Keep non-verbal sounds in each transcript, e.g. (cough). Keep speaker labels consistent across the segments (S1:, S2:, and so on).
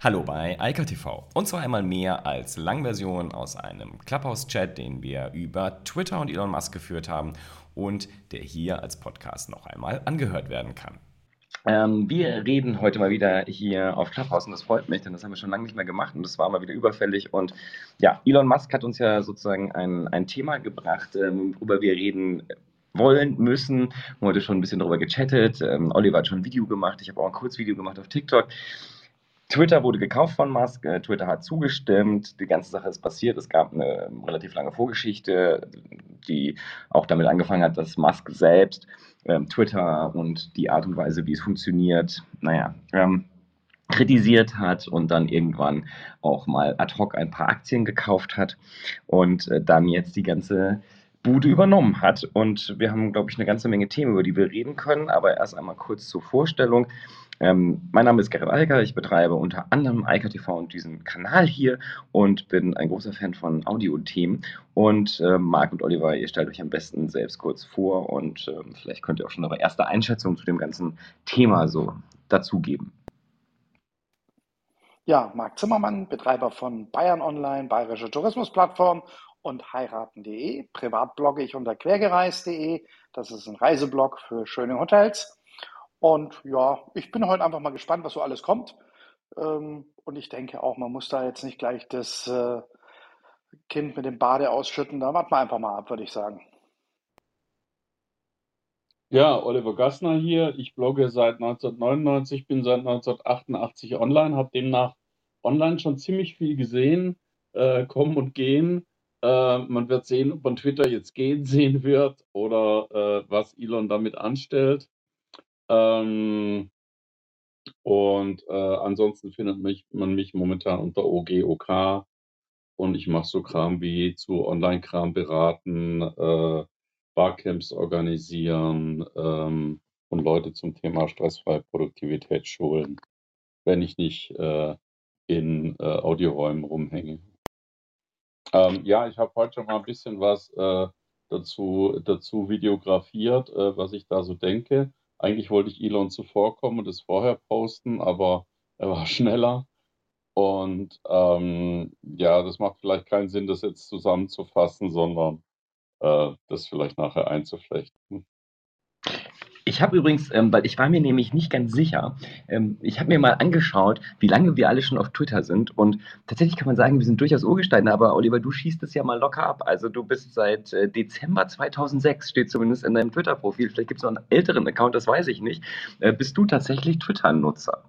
S1: Hallo bei Eika TV. Und zwar einmal mehr als Langversion aus einem Clubhouse-Chat, den wir über Twitter und Elon Musk geführt haben und der hier als Podcast noch einmal angehört werden kann. Ähm, wir reden heute mal wieder hier auf Clubhouse und das freut mich, denn das haben wir schon lange nicht mehr gemacht und das war mal wieder überfällig. Und ja, Elon Musk hat uns ja sozusagen ein, ein Thema gebracht, ähm, worüber wir reden wollen, müssen. Heute schon ein bisschen darüber gechattet. Ähm, Oliver hat schon ein Video gemacht. Ich habe auch ein Kurzvideo gemacht auf TikTok. Twitter wurde gekauft von Musk, äh, Twitter hat zugestimmt, die ganze Sache ist passiert. Es gab eine relativ lange Vorgeschichte, die auch damit angefangen hat, dass Musk selbst ähm, Twitter und die Art und Weise, wie es funktioniert, naja, ähm, kritisiert hat und dann irgendwann auch mal ad hoc ein paar Aktien gekauft hat und äh, dann jetzt die ganze Bude übernommen hat. Und wir haben, glaube ich, eine ganze Menge Themen, über die wir reden können. Aber erst einmal kurz zur Vorstellung. Ähm, mein Name ist Gerrit Alker, ich betreibe unter anderem Alker TV und diesen Kanal hier und bin ein großer Fan von Audio-Themen. Und äh, Marc und Oliver, ihr stellt euch am besten selbst kurz vor und äh, vielleicht könnt ihr auch schon eure erste Einschätzung zu dem ganzen Thema so dazugeben.
S2: Ja, Marc Zimmermann, Betreiber von Bayern Online, Bayerische Tourismusplattform und heiraten.de. Privat blogge ich unter quergereist.de. Das ist ein Reiseblog für schöne Hotels. Und ja, ich bin heute einfach mal gespannt, was so alles kommt. Ähm, und ich denke auch, man muss da jetzt nicht gleich das äh, Kind mit dem Bade ausschütten. Da warten wir einfach mal ab, würde ich sagen.
S3: Ja, Oliver Gassner hier. Ich blogge seit 1999, bin seit 1988 online, habe demnach online schon ziemlich viel gesehen, äh, kommen und gehen. Äh, man wird sehen, ob man Twitter jetzt gehen sehen wird oder äh, was Elon damit anstellt. Ähm, und äh, ansonsten findet mich, man mich momentan unter OGOK und ich mache so Kram wie zu Online-Kram beraten, äh, Barcamps organisieren ähm, und Leute zum Thema stressfreie Produktivität schulen, wenn ich nicht äh, in äh, Audioräumen rumhänge. Ähm, ja, ich habe heute schon mal ein bisschen was äh, dazu, dazu videografiert, äh, was ich da so denke. Eigentlich wollte ich Elon zuvorkommen und es vorher posten, aber er war (laughs) schneller. Und ähm, ja, das macht vielleicht keinen Sinn, das jetzt zusammenzufassen, sondern äh, das vielleicht nachher einzuflechten.
S1: Ich habe übrigens, ähm, weil ich war mir nämlich nicht ganz sicher, ähm, ich habe mir mal angeschaut, wie lange wir alle schon auf Twitter sind und tatsächlich kann man sagen, wir sind durchaus Urgesteine, aber Oliver, du schießt es ja mal locker ab. Also du bist seit äh, Dezember 2006, steht zumindest in deinem Twitter-Profil, vielleicht gibt es noch einen älteren Account, das weiß ich nicht. Äh, bist du tatsächlich Twitter-Nutzer?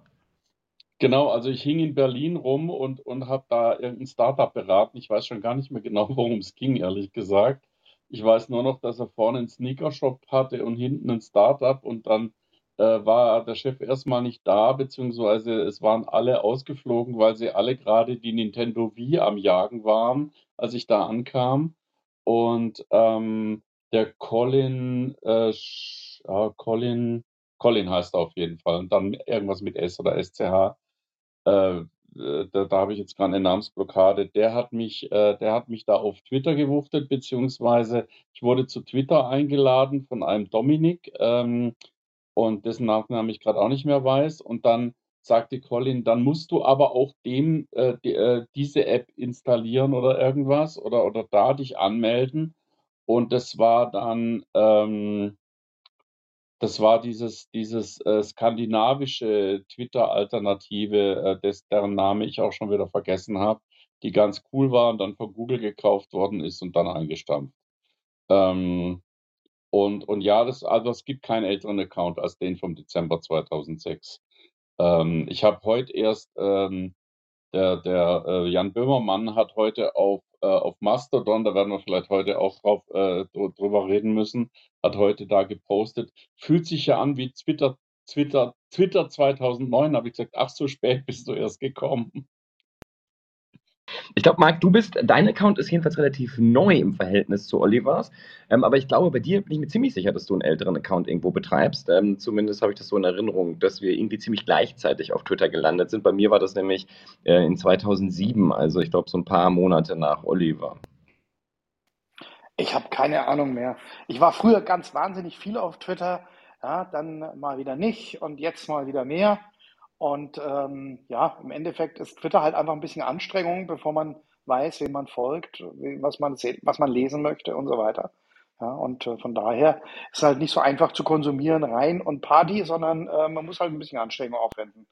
S3: Genau, also ich hing in Berlin rum und, und habe da irgendein Startup beraten. Ich weiß schon gar nicht mehr genau, worum es ging, ehrlich gesagt. Ich weiß nur noch, dass er vorne einen Sneakershop hatte und hinten ein Startup und dann äh, war der Chef erstmal nicht da, beziehungsweise es waren alle ausgeflogen, weil sie alle gerade die Nintendo Wii am Jagen waren, als ich da ankam. Und ähm, der Colin, äh, äh, Colin, Colin heißt er auf jeden Fall. Und dann irgendwas mit S oder SCH. Äh, da, da habe ich jetzt gerade eine Namensblockade, der hat mich, äh, der hat mich da auf Twitter gewuchtet, beziehungsweise ich wurde zu Twitter eingeladen von einem Dominik ähm, und dessen Nachnamen ich gerade auch nicht mehr weiß. Und dann sagte Colin, dann musst du aber auch dem äh, die, äh, diese App installieren oder irgendwas oder, oder da dich anmelden. Und das war dann, ähm, das war dieses dieses, äh, skandinavische Twitter-Alternative, äh, deren Name ich auch schon wieder vergessen habe, die ganz cool war und dann von Google gekauft worden ist und dann eingestampft. Ähm, und und ja, das also, es gibt keinen älteren Account als den vom Dezember 2006. Ähm, ich habe heute erst, ähm der der, äh, Jan Böhmermann hat heute auf äh, auf Mastodon, da werden wir vielleicht heute auch drauf äh, drüber reden müssen, hat heute da gepostet, fühlt sich ja an wie Twitter Twitter Twitter 2009. Habe ich gesagt: „Ach, so spät bist du erst gekommen.“
S1: Ich glaube, Marc, du bist, dein Account ist jedenfalls relativ neu im Verhältnis zu Olivers. Ähm, aber ich glaube, bei dir bin ich mir ziemlich sicher, dass du einen älteren Account irgendwo betreibst. Ähm, zumindest habe ich das so in Erinnerung, dass wir irgendwie ziemlich gleichzeitig auf Twitter gelandet sind. Bei mir war das nämlich äh, in 2007, also ich glaube so ein paar Monate nach Oliver.
S2: Ich habe keine Ahnung mehr. Ich war früher ganz wahnsinnig viel auf Twitter, ja, dann mal wieder nicht und jetzt mal wieder mehr. Und ähm, ja, im Endeffekt ist Twitter halt einfach ein bisschen Anstrengung, bevor man weiß, wem man folgt, was man, was man lesen möchte und so weiter. Ja, und äh, von daher ist halt nicht so einfach zu konsumieren, rein und Party, sondern äh, man muss halt ein bisschen Anstrengung aufwenden.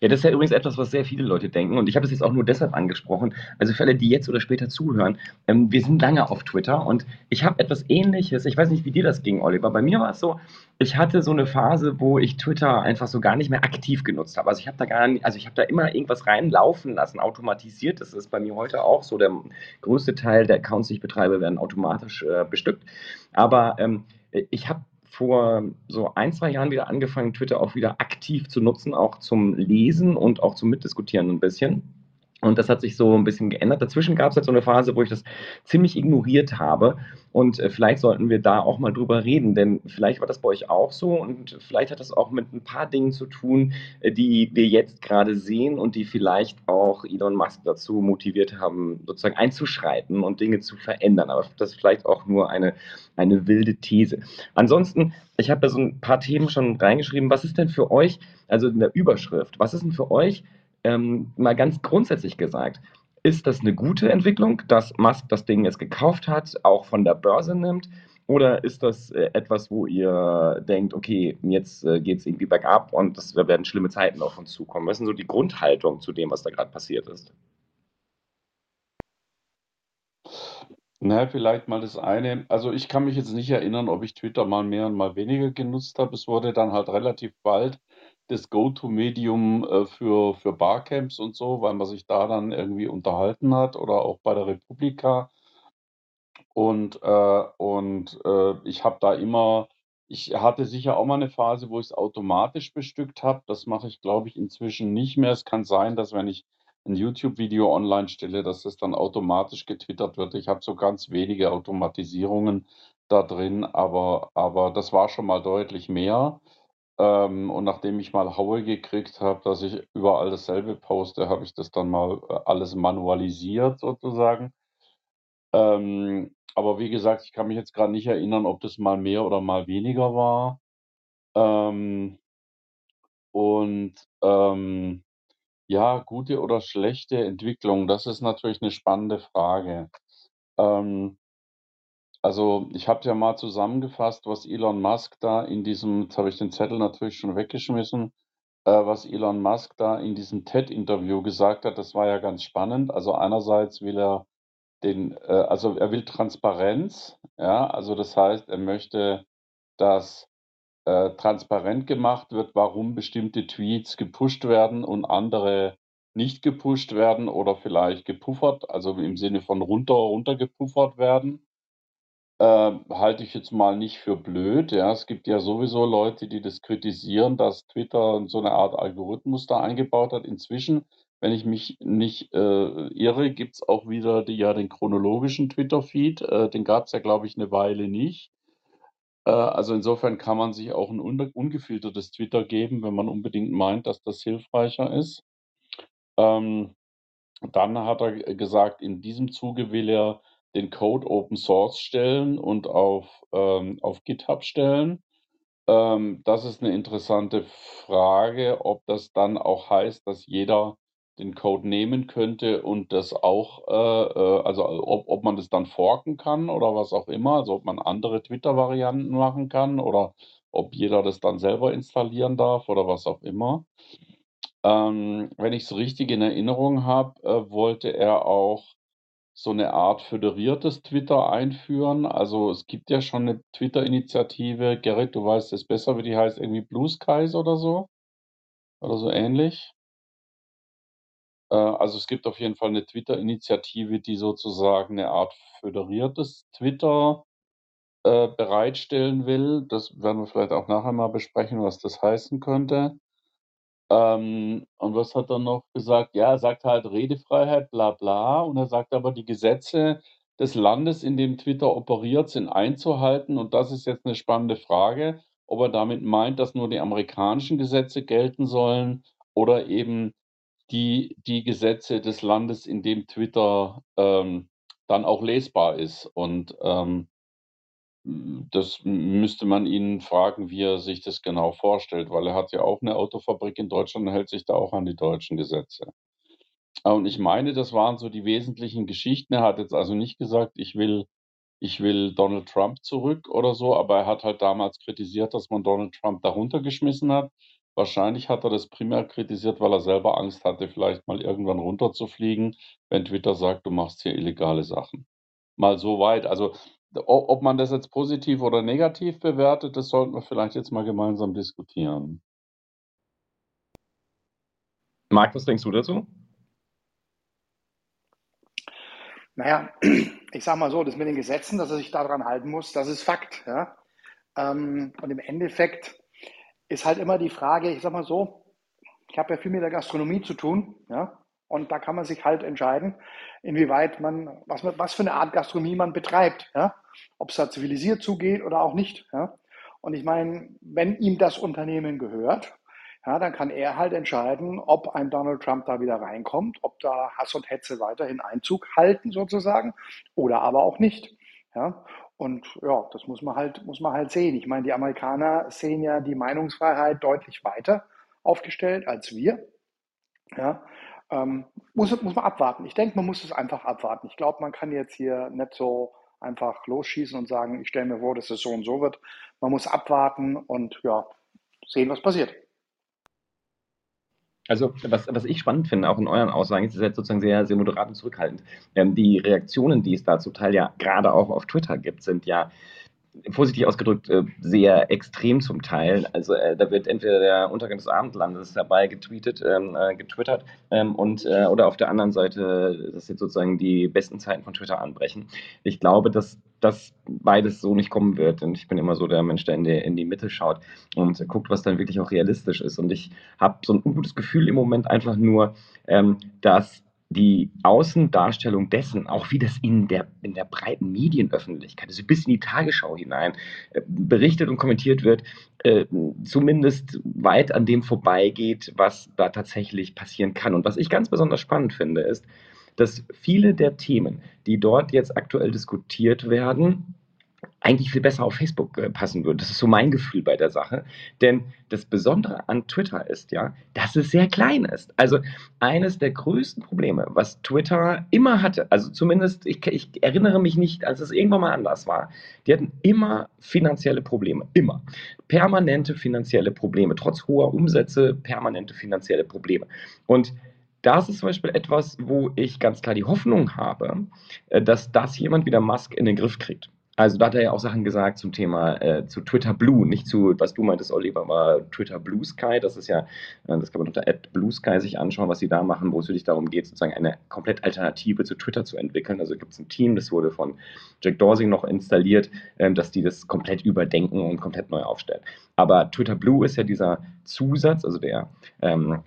S1: Ja, das ist ja übrigens etwas, was sehr viele Leute denken. Und ich habe es jetzt auch nur deshalb angesprochen. Also für alle, die jetzt oder später zuhören, ähm, wir sind lange auf Twitter und ich habe etwas ähnliches. Ich weiß nicht, wie dir das ging, Oliver. Bei mir war es so, ich hatte so eine Phase, wo ich Twitter einfach so gar nicht mehr aktiv genutzt habe. Also ich habe da gar nicht, also ich habe da immer irgendwas reinlaufen lassen, automatisiert. Das ist bei mir heute auch so. Der größte Teil der Accounts, die ich betreibe, werden automatisch äh, bestückt. Aber ähm, ich habe vor so ein, zwei Jahren wieder angefangen, Twitter auch wieder aktiv zu nutzen, auch zum Lesen und auch zum Mitdiskutieren ein bisschen. Und das hat sich so ein bisschen geändert. Dazwischen gab es halt so eine Phase, wo ich das ziemlich ignoriert habe. Und äh, vielleicht sollten wir da auch mal drüber reden, denn vielleicht war das bei euch auch so und vielleicht hat das auch mit ein paar Dingen zu tun, äh, die wir jetzt gerade sehen und die vielleicht auch Elon Musk dazu motiviert haben, sozusagen einzuschreiten und Dinge zu verändern. Aber das ist vielleicht auch nur eine, eine wilde These. Ansonsten, ich habe da so ein paar Themen schon reingeschrieben. Was ist denn für euch, also in der Überschrift, was ist denn für euch ähm, mal ganz grundsätzlich gesagt, ist das eine gute Entwicklung, dass Musk das Ding jetzt gekauft hat, auch von der Börse nimmt? Oder ist das äh, etwas, wo ihr denkt, okay, jetzt äh, geht es irgendwie bergab und das werden schlimme Zeiten auf uns zukommen? Was ist denn so die Grundhaltung zu dem, was da gerade passiert ist?
S3: Na, vielleicht mal das eine. Also ich kann mich jetzt nicht erinnern, ob ich Twitter mal mehr und mal weniger genutzt habe. Es wurde dann halt relativ bald das Go-To-Medium äh, für, für Barcamps und so, weil man sich da dann irgendwie unterhalten hat oder auch bei der Republika. Und, äh, und äh, ich habe da immer, ich hatte sicher auch mal eine Phase, wo ich es automatisch bestückt habe. Das mache ich, glaube ich, inzwischen nicht mehr. Es kann sein, dass wenn ich ein YouTube-Video online stelle, dass das dann automatisch getwittert wird. Ich habe so ganz wenige Automatisierungen da drin, aber, aber das war schon mal deutlich mehr. Ähm, und nachdem ich mal Haue gekriegt habe, dass ich überall dasselbe poste, habe ich das dann mal äh, alles manualisiert sozusagen. Ähm, aber wie gesagt, ich kann mich jetzt gerade nicht erinnern, ob das mal mehr oder mal weniger war. Ähm, und ähm, ja, gute oder schlechte Entwicklung, das ist natürlich eine spannende Frage. Ähm, also, ich habe ja mal zusammengefasst, was Elon Musk da in diesem jetzt habe ich den Zettel natürlich schon weggeschmissen, äh, was Elon Musk da in diesem TED-Interview gesagt hat. Das war ja ganz spannend. Also, einerseits will er den äh, also, er will Transparenz, ja? Also, das heißt, er möchte, dass, äh, transparent gemacht wird, warum bestimmte Tweets gepusht werden und andere nicht gepusht werden oder vielleicht gepuffert, also im Sinne von runter runtergepuffert werden. Ähm, halte ich jetzt mal nicht für blöd, ja. Es gibt ja sowieso Leute, die das kritisieren, dass Twitter so eine Art Algorithmus da eingebaut hat. Inzwischen, wenn ich mich nicht, äh, irre, es auch wieder die ja den chronologischen Twitter-Feed. Äh, den es ja, glaube ich, eine Weile nicht. Äh, also insofern kann man sich auch ein unge ungefiltertes Twitter geben, wenn man unbedingt meint, dass das hilfreicher ist. Ähm, dann hat er gesagt, in diesem Zuge will er den Code Open Source stellen und auf, ähm, auf GitHub stellen. Ähm, das ist eine interessante Frage, ob das dann auch heißt, dass jeder den Code nehmen könnte und das auch, äh, äh, also ob, ob man das dann forken kann oder was auch immer, also ob man andere Twitter-Varianten machen kann oder ob jeder das dann selber installieren darf oder was auch immer. Ähm, wenn ich es richtig in Erinnerung habe, äh, wollte er auch so eine Art föderiertes Twitter einführen. Also, es gibt ja schon eine Twitter-Initiative. Gerrit, du weißt es besser, wie die heißt, irgendwie Blue Skies oder so? Oder so ähnlich? Äh, also, es gibt auf jeden Fall eine Twitter-Initiative, die sozusagen eine Art föderiertes Twitter, äh, bereitstellen will. Das werden wir vielleicht auch nachher mal besprechen, was das heißen könnte. Ähm, und was hat er noch gesagt? Ja, er sagt halt Redefreiheit, bla bla. Und er sagt aber, die Gesetze des Landes, in dem Twitter operiert, sind einzuhalten. Und das ist jetzt eine spannende Frage, ob er damit meint, dass nur die amerikanischen Gesetze gelten sollen oder eben die, die Gesetze des Landes, in dem Twitter ähm, dann auch lesbar ist. Und ähm, das müsste man ihn fragen, wie er sich das genau vorstellt, weil er hat ja auch eine Autofabrik in Deutschland und hält sich da auch an die deutschen Gesetze. Und ich meine, das waren so die wesentlichen Geschichten. Er hat jetzt also nicht gesagt: „Ich will ich will Donald Trump zurück“ oder so, aber er hat halt damals kritisiert, dass man Donald Trump da runtergeschmissen hat. Wahrscheinlich hat er das primär kritisiert, weil er selber Angst hatte, vielleicht mal irgendwann runterzufliegen, wenn Twitter sagt: „Du machst hier illegale Sachen.“ Mal so weit. Also, ob man das jetzt positiv oder negativ bewertet, das sollten wir vielleicht jetzt mal gemeinsam diskutieren.
S1: Marc, was denkst du dazu?
S2: Naja, ich sage mal so, das mit den Gesetzen, dass er sich daran halten muss, das ist Fakt. Ja? Ähm, und im Endeffekt ist halt immer die Frage, ich sage mal so, ich habe ja viel mit der Gastronomie zu tun, ja, und da kann man sich halt entscheiden, inwieweit man, was, was für eine Art Gastronomie man betreibt, ja, ob es da zivilisiert zugeht oder auch nicht, ja. Und ich meine, wenn ihm das Unternehmen gehört, ja, dann kann er halt entscheiden, ob ein Donald Trump da wieder reinkommt, ob da Hass und Hetze weiterhin Einzug halten sozusagen oder aber auch nicht. Ja, und ja, das muss man halt, muss man halt sehen. Ich meine, die Amerikaner sehen ja die Meinungsfreiheit deutlich weiter aufgestellt als wir. Ja, ähm, muss, muss man abwarten. Ich denke, man muss es einfach abwarten. Ich glaube, man kann jetzt hier nicht so einfach losschießen und sagen, ich stelle mir vor, dass es so und so wird. Man muss abwarten und ja, sehen, was passiert.
S1: Also, was, was ich spannend finde, auch in euren Aussagen, ist jetzt sozusagen sehr, sehr moderat und zurückhaltend. Ähm, die Reaktionen, die es da zum Teil ja gerade auch auf Twitter gibt, sind ja vorsichtig ausgedrückt, äh, sehr extrem zum Teil. Also äh, da wird entweder der Untergang des Abendlandes dabei getweetet, ähm, äh, getwittert ähm, und oder auf der anderen Seite, dass jetzt sozusagen die besten Zeiten von Twitter anbrechen. Ich glaube, dass das beides so nicht kommen wird. Und ich bin immer so der Mensch, der in die, in die Mitte schaut und guckt, was dann wirklich auch realistisch ist. Und ich habe so ein ungutes Gefühl im Moment einfach nur, ähm, dass die Außendarstellung dessen, auch wie das in der, in der breiten Medienöffentlichkeit, also bis in die Tagesschau hinein, äh, berichtet und kommentiert wird, äh, zumindest weit an dem vorbeigeht, was da tatsächlich passieren kann. Und was ich ganz besonders spannend finde, ist, dass viele der Themen, die dort jetzt aktuell diskutiert werden, eigentlich viel besser auf Facebook äh, passen würde. Das ist so mein Gefühl bei der Sache. Denn das Besondere an Twitter ist ja, dass es sehr klein ist. Also eines der größten Probleme, was Twitter immer hatte, also zumindest, ich, ich erinnere mich nicht, als es irgendwann mal anders war, die hatten immer finanzielle Probleme. Immer. Permanente finanzielle Probleme. Trotz hoher Umsätze, permanente finanzielle Probleme. Und das ist zum Beispiel etwas, wo ich ganz klar die Hoffnung habe, äh, dass das jemand wie der Musk in den Griff kriegt. Also da hat er ja auch Sachen gesagt zum Thema, äh, zu Twitter Blue, nicht zu, was du meintest, Oliver, war Twitter Blue Sky. Das ist ja, äh, das kann man unter Ad Blue Sky sich anschauen, was sie da machen, wo es wirklich darum geht, sozusagen eine komplett Alternative zu Twitter zu entwickeln. Also gibt es ein Team, das wurde von Jack Dorsey noch installiert, ähm, dass die das komplett überdenken und komplett neu aufstellen. Aber Twitter Blue ist ja dieser Zusatz, also der ähm,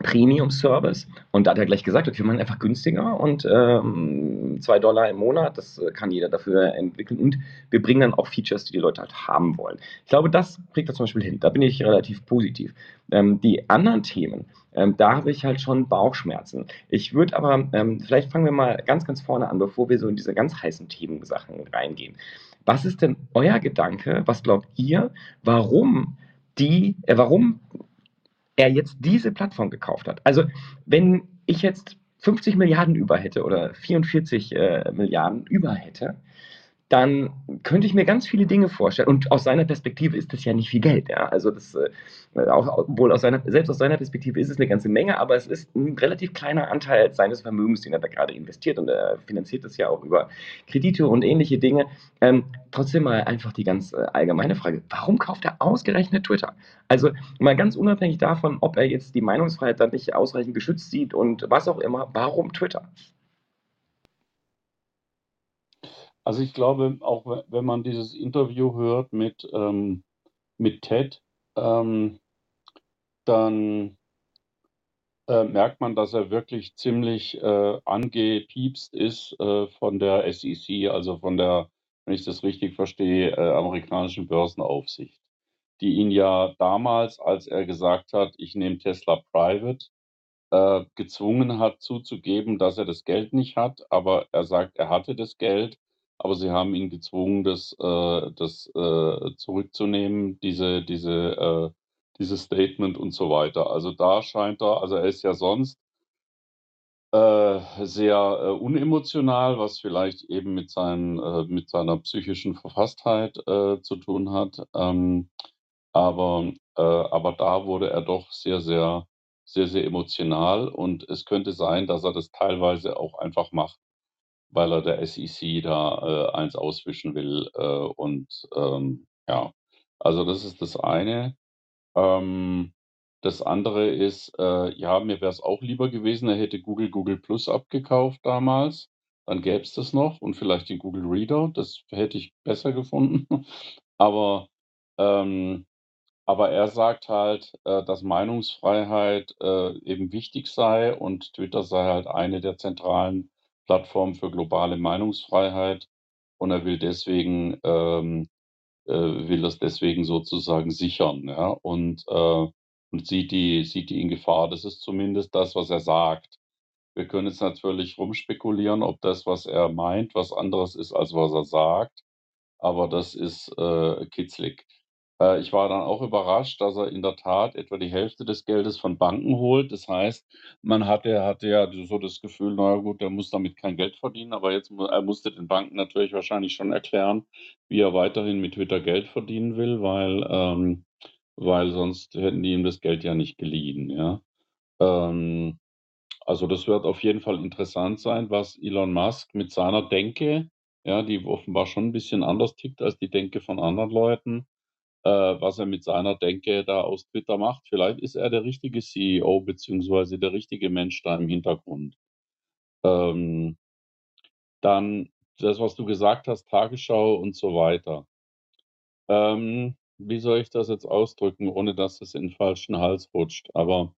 S1: Premium-Service. Und da hat er gleich gesagt, okay, wir machen einfach günstiger und ähm, zwei Dollar im Monat, das äh, kann jeder dafür entwickeln. Und wir bringen dann auch Features, die die Leute halt haben wollen. Ich glaube, das kriegt er zum Beispiel hin. Da bin ich relativ positiv. Ähm, die anderen Themen, ähm, da habe ich halt schon Bauchschmerzen. Ich würde aber, ähm, vielleicht fangen wir mal ganz, ganz vorne an, bevor wir so in diese ganz heißen Themensachen reingehen. Was ist denn euer Gedanke? Was glaubt ihr, warum die, äh, warum er jetzt diese Plattform gekauft hat. Also wenn ich jetzt 50 Milliarden über hätte oder 44 äh, Milliarden über hätte, dann könnte ich mir ganz viele Dinge vorstellen. Und aus seiner Perspektive ist das ja nicht viel Geld. Ja? Also das, äh, auch, obwohl aus seiner, selbst aus seiner Perspektive ist es eine ganze Menge, aber es ist ein relativ kleiner Anteil seines Vermögens, den er da gerade investiert. Und er finanziert das ja auch über Kredite und ähnliche Dinge. Ähm, trotzdem mal einfach die ganz äh, allgemeine Frage, warum kauft er ausgerechnet Twitter? Also mal ganz unabhängig davon, ob er jetzt die Meinungsfreiheit dann nicht ausreichend geschützt sieht und was auch immer, warum Twitter?
S3: Also ich glaube, auch wenn man dieses Interview hört mit, ähm, mit Ted, ähm, dann äh, merkt man, dass er wirklich ziemlich äh, angepiepst ist äh, von der SEC, also von der, wenn ich das richtig verstehe, äh, amerikanischen Börsenaufsicht, die ihn ja damals, als er gesagt hat, ich nehme Tesla private, äh, gezwungen hat zuzugeben, dass er das Geld nicht hat, aber er sagt, er hatte das Geld aber sie haben ihn gezwungen, das, äh, das äh, zurückzunehmen, diese, diese, äh, dieses Statement und so weiter. Also da scheint er, also er ist ja sonst äh, sehr äh, unemotional, was vielleicht eben mit, seinen, äh, mit seiner psychischen Verfasstheit zu tun hat. Ähm, aber, aber da wurde er doch sehr, sehr, sehr, sehr emotional und es könnte sein, dass er das teilweise auch einfach macht, weil er der SEC da äh, eins auswischen will. Äh, und ähm, ja, also das ist das eine. Ähm, das andere ist, äh, ja, mir wäre es auch lieber gewesen, er hätte Google Google Plus abgekauft damals. Dann gäbe es das noch und vielleicht den Google Reader. Das hätte ich besser gefunden. (laughs) Aber ähm, aber er sagt halt, äh, dass Meinungsfreiheit äh, eben wichtig sei und Twitter sei halt eine der zentralen Plattformen für globale Meinungsfreiheit. Und er will deswegen, ähm, äh, will das deswegen sozusagen sichern, ja, und, äh, und sieht die, sieht die in Gefahr. Das ist zumindest das, was er sagt. Wir können jetzt natürlich rumspekulieren, ob das, was er meint, was anderes ist, als was er sagt. Aber das ist äh, kitzlig. Äh, ich war dann auch überrascht, dass er in der Tat etwa die Hälfte des Geldes von Banken holt. Das heißt, man hatte hatte ja so das Gefühl, na ja gut, der muss damit kein Geld verdienen, aber jetzt er musste den Banken natürlich wahrscheinlich schon erklären, wie er weiterhin mit Twitter Geld verdienen will, weil ähm, weil sonst hätten die ihm das Geld ja nicht geliehen, ja. Ähm, also, das wird auf jeden Fall interessant sein, was Elon Musk mit seiner Denke, ja, die offenbar schon ein bisschen anders tickt als die Denke von anderen Leuten was er mit seiner Denke da aus Twitter macht. Vielleicht ist er der richtige CEO beziehungsweise der richtige Mensch da im Hintergrund. Ähm, dann das, was du gesagt hast, Tagesschau und so weiter. Ähm, wie soll ich das jetzt ausdrücken, ohne dass es in den falschen Hals rutscht? Aber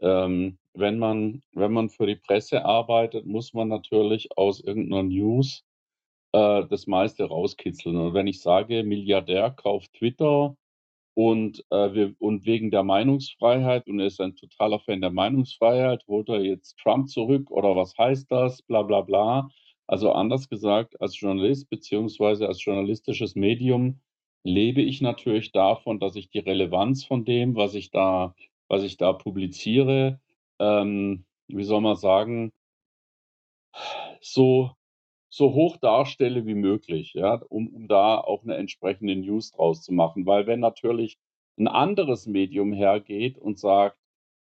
S3: ähm, wenn man wenn man für die Presse arbeitet, muss man natürlich aus irgendeiner News äh, das meiste rauskitzeln. Und wenn ich sage, Milliardär kauft Twitter und, äh, wir, und wegen der Meinungsfreiheit und er ist ein totaler Fan der Meinungsfreiheit, holt er jetzt Trump zurück oder was heißt das? Bla bla bla. Also anders gesagt, als Journalist beziehungsweise als journalistisches Medium lebe ich natürlich davon, dass ich die Relevanz von dem, was ich da, was ich da publiziere, ähm, wie soll man sagen, so so hoch darstelle wie möglich, ja, um, um da auch eine entsprechende News draus zu machen. Weil wenn natürlich ein anderes Medium hergeht und sagt,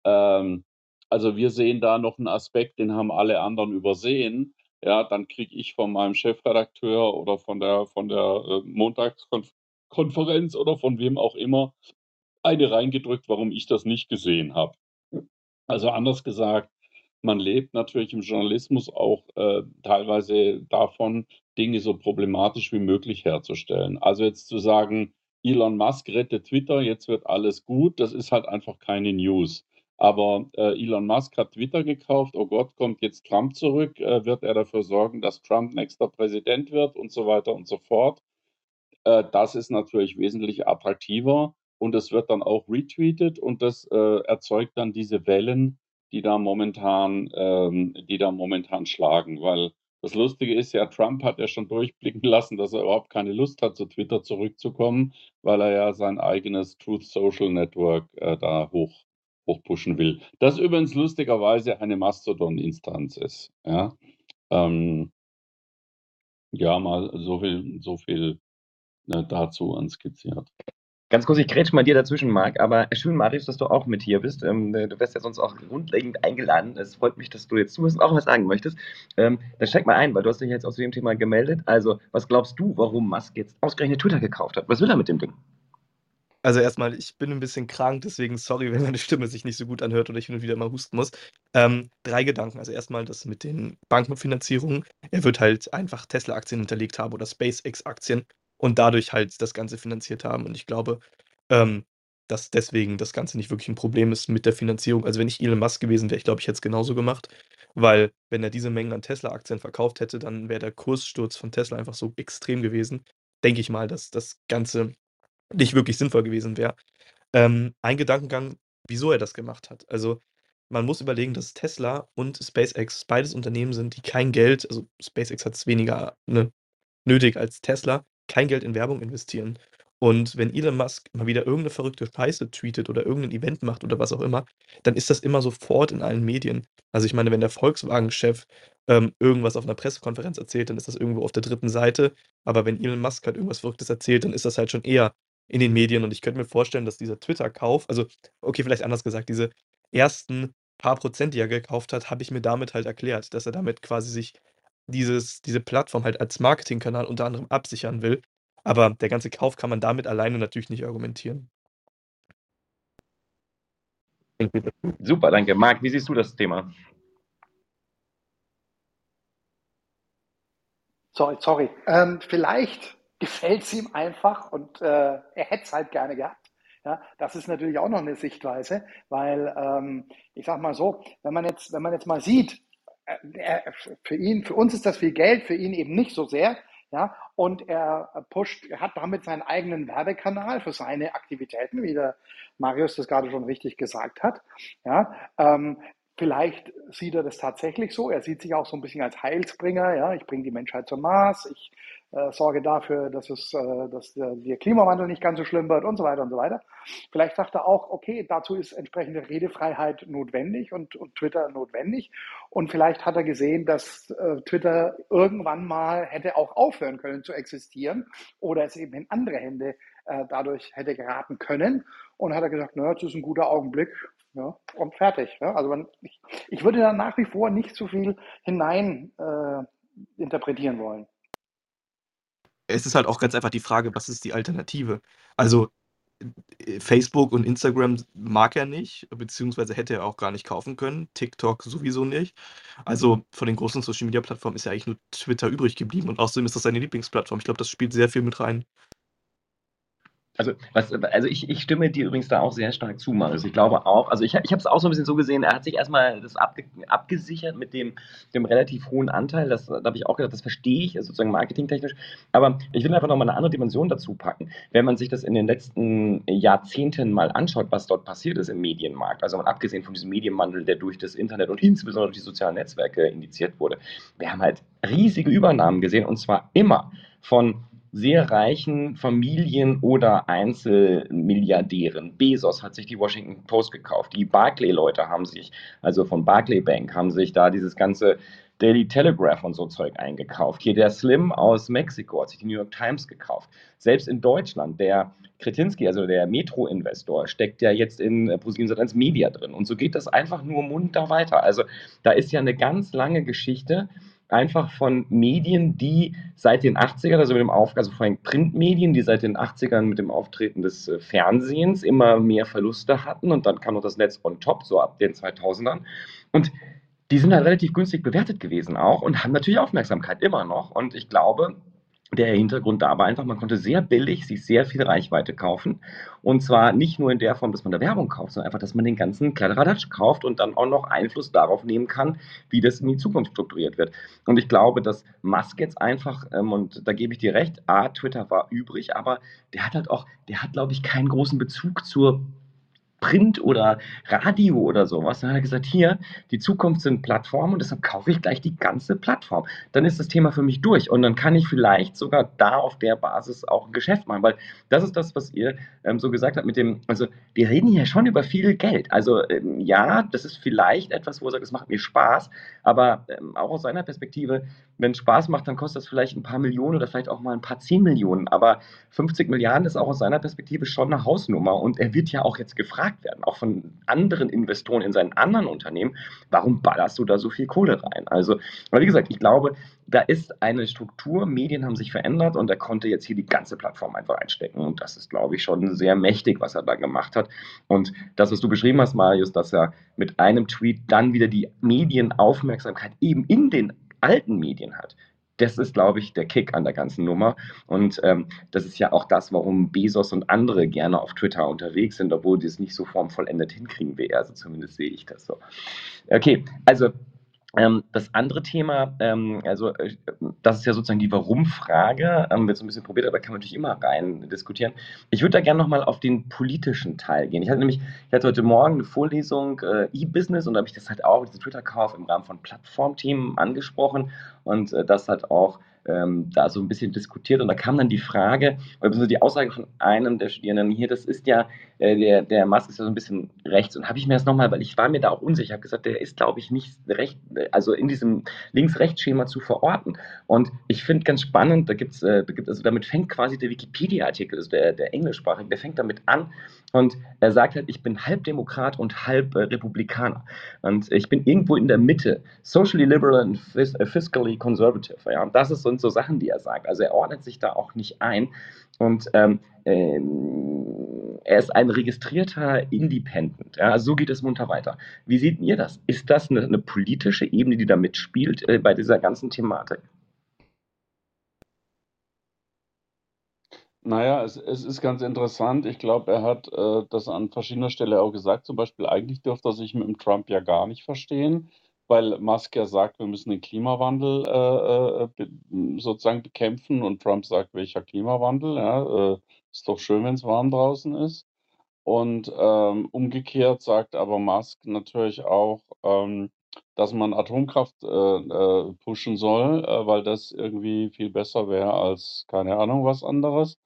S3: ähm, also wir sehen da noch einen Aspekt, den haben alle anderen übersehen, ja, dann kriege ich von meinem Chefredakteur oder von der, von der äh, Montagskonferenz oder von wem auch immer eine reingedrückt, warum ich das nicht gesehen habe. Also anders gesagt, man lebt natürlich im Journalismus auch äh, teilweise davon, Dinge so problematisch wie möglich herzustellen. Also jetzt zu sagen, Elon Musk rettet Twitter, jetzt wird alles gut, das ist halt einfach keine News. Aber äh, Elon Musk hat Twitter gekauft, oh Gott, kommt jetzt Trump zurück, äh, wird er dafür sorgen, dass Trump nächster Präsident wird und so weiter und so fort. Äh, das ist natürlich wesentlich attraktiver und es wird dann auch retweetet und das äh, erzeugt dann diese Wellen, die da momentan, ähm, die da momentan schlagen. Weil das Lustige ist ja, Trump hat ja schon durchblicken lassen, dass er überhaupt keine Lust hat, zu Twitter zurückzukommen, weil er ja sein eigenes Truth Social Network äh, da hoch, hochpushen will. Das übrigens lustigerweise eine Mastodon-Instanz ist. Ja? Ähm, ja, mal so viel, so viel ne, dazu anskizziert.
S1: Ganz kurz, ich grätsche mal dir dazwischen, Marc, aber schön, Marius, dass du auch mit hier bist. Ähm, du wirst ja sonst auch grundlegend eingeladen. Es freut mich, dass du jetzt zuhörst und auch was sagen möchtest. Ähm, dann steig mal ein, weil du hast dich jetzt aus dem Thema gemeldet. Also, was glaubst du, warum Musk jetzt ausgerechnet Twitter gekauft hat? Was will er mit dem Ding?
S4: Also erstmal, ich bin ein bisschen krank, deswegen sorry, wenn meine Stimme sich nicht so gut anhört oder ich hin und wieder mal husten muss. Ähm, drei Gedanken. Also erstmal das mit den Bankenfinanzierungen. Er wird halt einfach Tesla-Aktien hinterlegt haben oder SpaceX-Aktien und dadurch halt das Ganze finanziert haben. Und ich glaube, ähm, dass deswegen das Ganze nicht wirklich ein Problem ist mit der Finanzierung. Also wenn ich Elon Musk gewesen wäre, ich glaube, ich hätte es genauso gemacht, weil wenn er diese Mengen an Tesla-Aktien verkauft hätte, dann wäre der Kurssturz von Tesla einfach so extrem gewesen. Denke ich mal, dass das Ganze nicht wirklich sinnvoll gewesen wäre. Ähm, ein Gedankengang, wieso er das gemacht hat. Also man muss überlegen, dass Tesla und SpaceX beides Unternehmen sind, die kein Geld also SpaceX hat es weniger, ne, nötig als Tesla, kein Geld in Werbung investieren. Und wenn Elon Musk mal wieder irgendeine verrückte Scheiße tweetet oder irgendein Event macht oder was auch immer, dann ist das immer sofort in allen Medien. Also, ich meine, wenn der Volkswagen-Chef, ähm, irgendwas auf einer Pressekonferenz erzählt, dann ist das irgendwo auf der dritten Seite. Aber wenn Elon Musk halt irgendwas Verrücktes erzählt, dann ist das halt schon eher in den Medien. Und ich könnte mir vorstellen, dass dieser Twitter-Kauf also, okay, vielleicht anders gesagt, diese ersten paar Prozent, die er gekauft hat, habe ich mir damit halt erklärt, dass er damit quasi sich dieses diese Plattform halt als Marketingkanal unter anderem absichern will. Aber der ganze Kauf kann man damit alleine natürlich nicht argumentieren.
S1: Super, danke. Marc, wie siehst du das Thema?
S2: Sorry, sorry. Ähm, vielleicht gefällt es ihm einfach und äh, er hätte es halt gerne gehabt. Ja, das ist natürlich auch noch eine Sichtweise, weil ähm, ich sage mal so, wenn man jetzt, wenn man jetzt mal sieht, für ihn, für uns ist das viel Geld, für ihn eben nicht so sehr. Ja, und er pusht, er hat damit seinen eigenen Werbekanal für seine Aktivitäten, wie der Marius das gerade schon richtig gesagt hat. Ja, ähm, vielleicht sieht er das tatsächlich so. Er sieht sich auch so ein bisschen als Heilsbringer. Ja, ich bringe die Menschheit zum Mars. Ich äh, sorge dafür, dass, es, äh, dass der, der, Klimawandel nicht ganz so schlimm wird und so weiter und so weiter. Vielleicht sagt er auch, okay, dazu ist entsprechende Redefreiheit notwendig und, und Twitter notwendig. Und vielleicht hat er gesehen, dass äh, Twitter irgendwann mal hätte auch aufhören können zu existieren oder es eben in andere Hände äh, dadurch hätte geraten können. Und hat er gesagt, naja, das ist ein guter Augenblick, ja, und fertig. Ja. Also man, ich, ich, würde da nach wie vor nicht so viel hinein äh, interpretieren wollen
S4: es ist halt auch ganz einfach die Frage, was ist die Alternative? Also, äh, Facebook und Instagram mag er nicht, beziehungsweise hätte er auch gar nicht kaufen können. TikTok sowieso nicht. Also von den großen Social-Media-Plattformen ist ja eigentlich nur Twitter übrig geblieben und außerdem ist das seine Lieblingsplattform. Ich glaube, das spielt sehr viel mit rein.
S1: Also, was, also ich, ich stimme dir übrigens da auch sehr stark zu, Marius. Ich glaube auch, also ich, ich habe es auch so ein bisschen so gesehen, er hat sich erstmal das abge, abgesichert mit dem, dem relativ hohen Anteil. Das, da habe ich auch gedacht, das verstehe ich, also sozusagen marketingtechnisch. Aber ich will einfach nochmal eine andere Dimension dazu packen. Wenn man sich das in den letzten Jahrzehnten mal anschaut, was dort passiert ist im Medienmarkt, also abgesehen von diesem Medienwandel, der durch das Internet und insbesondere durch die sozialen Netzwerke indiziert wurde, wir haben halt riesige Übernahmen gesehen und zwar immer von sehr reichen Familien oder Einzelmilliardären. Bezos hat sich die Washington Post gekauft. Die Barclay-Leute haben sich, also von Barclay Bank, haben sich da dieses ganze Daily Telegraph und so Zeug eingekauft. Hier der Slim aus Mexiko hat sich die New York Times gekauft. Selbst in Deutschland, der Kretinsky, also der Metro-Investor, steckt ja jetzt in äh, ProSieben Media drin. Und so geht das einfach nur munter weiter. Also da ist ja eine ganz lange Geschichte einfach von Medien, die seit den 80ern, also mit dem Auf, also vor allem Printmedien, die seit den 80ern mit dem Auftreten des äh, Fernsehens immer mehr Verluste hatten und dann kam noch das Netz on top, so ab den 2000ern. Und die sind halt relativ günstig bewertet gewesen auch und haben natürlich Aufmerksamkeit immer noch. Und ich glaube, der Hintergrund da war einfach, man konnte sehr billig sich sehr viel Reichweite kaufen. Und zwar nicht nur in der Form, dass man da Werbung kauft, sondern einfach, dass man den ganzen Kladderadatsch kauft und dann auch noch Einfluss darauf nehmen kann, wie das in die Zukunft strukturiert wird. Und ich glaube, dass Musk jetzt einfach, ähm, und da gebe ich dir recht, A, Twitter war übrig, aber der hat halt auch, der hat, glaube ich, keinen großen Bezug zur Print oder Radio oder sowas. Dann hat er gesagt, hier, die Zukunft sind Plattformen und deshalb kaufe ich gleich die ganze Plattform. Dann ist das Thema für mich durch und dann kann ich vielleicht sogar da auf der Basis auch ein Geschäft machen, weil das ist das, was ihr ähm, so gesagt habt mit dem, also wir reden hier schon über viel Geld. Also ähm, ja, das ist vielleicht etwas, wo er sagt, es macht mir Spaß, aber ähm, auch aus seiner Perspektive, wenn es Spaß macht, dann kostet das vielleicht ein paar Millionen oder vielleicht auch mal ein paar zehn Millionen, aber 50 Milliarden ist auch aus seiner Perspektive schon eine Hausnummer und er wird ja auch jetzt gefragt, gefragt werden, auch von anderen Investoren in seinen anderen Unternehmen, warum ballerst du da so viel Kohle rein? Also, wie gesagt, ich glaube, da ist eine Struktur, Medien haben sich verändert und er konnte jetzt hier die ganze Plattform einfach einstecken. Und das ist, glaube ich, schon sehr mächtig, was er da gemacht hat. Und das, was du beschrieben hast, Marius, dass er mit einem Tweet dann wieder die Medienaufmerksamkeit eben in den alten Medien hat das ist, glaube ich, der Kick an der ganzen Nummer. Und ähm, das ist ja auch das, warum Bezos und andere gerne auf Twitter unterwegs sind, obwohl die es nicht so formvollendet hinkriegen wie er. Also zumindest sehe ich das so. Okay, also das andere Thema, ähm, also äh, das ist ja sozusagen die Warum-Frage, ähm, wird so ein bisschen probiert, aber kann man natürlich immer rein diskutieren. Ich würde da gerne nochmal auf den politischen Teil gehen. Ich hatte nämlich, ich hatte heute Morgen eine Vorlesung äh, E-Business und da habe ich das halt auch, diesen Twitter-Kauf im Rahmen von Plattformthemen angesprochen und äh, das halt auch ähm, da so ein bisschen diskutiert und da kam dann die Frage, oder die Aussage von einem der Studierenden hier, das ist ja, äh, der, der Musk ist ja so ein bisschen rechts. Und habe ich mir das nochmal, weil ich war mir da auch unsicher, ich habe gesagt, der ist glaube ich nicht recht, also in diesem Links-Rechts-Schema zu verorten. Und ich finde ganz spannend, da gibt's, äh, da gibt, also damit fängt quasi der Wikipedia-Artikel, also der, der englischsprachige, der fängt damit an. Und er sagt halt, ich bin halb Demokrat und halb äh, Republikaner. Und ich bin irgendwo in der Mitte, socially liberal and äh, fiscally conservative, ja, und das sind so Sachen, die er sagt. Also er ordnet sich da auch nicht ein. Und ähm, ähm, er ist ein registrierter Independent. Ja, also so geht es munter weiter. Wie seht ihr das? Ist das eine, eine politische Ebene, die da mitspielt äh, bei dieser ganzen Thematik?
S3: Naja, es, es ist ganz interessant. Ich glaube, er hat äh, das an verschiedener Stelle auch gesagt. Zum Beispiel, eigentlich dürfte er sich mit dem Trump ja gar nicht verstehen weil Musk ja sagt, wir müssen den Klimawandel äh, äh be sozusagen bekämpfen und Trump sagt, welcher Klimawandel? Ja, äh, ist doch schön, wenn es warm draußen ist. Und ähm, umgekehrt sagt aber Musk natürlich auch, ähm, dass man Atomkraft äh, äh, pushen soll, äh, weil das irgendwie viel besser wäre als keine Ahnung was anderes.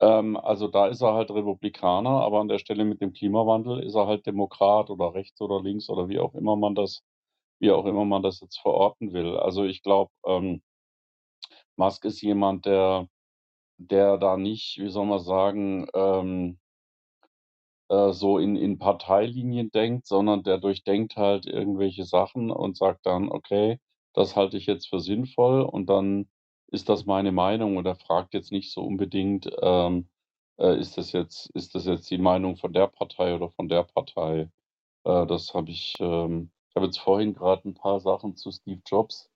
S3: Ähm, also da ist er halt Republikaner, aber an der Stelle mit dem Klimawandel ist er halt Demokrat oder rechts oder links oder wie auch immer man das wie auch immer man das jetzt verorten will. Also ich glaube, ähm, Musk ist jemand, der, der da nicht, wie soll man sagen, ähm, äh, so in, in Parteilinien denkt, sondern der durchdenkt halt irgendwelche Sachen und sagt dann, okay, das halte ich jetzt für sinnvoll und dann ist das meine Meinung und er fragt jetzt nicht so unbedingt, ähm, äh, ist das jetzt, ist das jetzt die Meinung von der Partei oder von der Partei? Äh, das habe ich, ähm, ich habe jetzt vorhin gerade ein paar Sachen zu Steve Jobs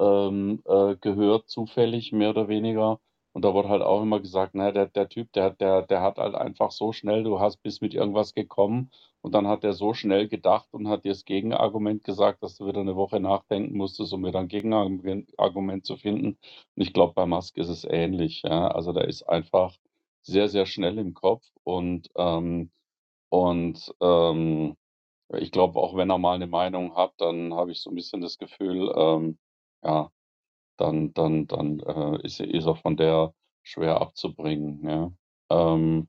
S3: ähm, äh, gehört, zufällig, mehr oder weniger. Und da wurde halt auch immer gesagt, naja, der, der Typ, der, der, der hat halt einfach so schnell, du hast bis mit irgendwas gekommen und dann hat er so schnell gedacht und hat dir das Gegenargument gesagt, dass du wieder eine Woche nachdenken musstest, um wieder ein Gegenargument zu finden. Und ich glaube, bei Musk ist es ähnlich. Ja? Also der ist einfach sehr, sehr schnell im Kopf und, ähm, und ähm, ich glaube, auch wenn er mal eine Meinung hat, dann habe ich so ein bisschen das Gefühl, ähm, ja, dann dann dann, äh, ist ist er von der schwer abzubringen, ja. Ähm,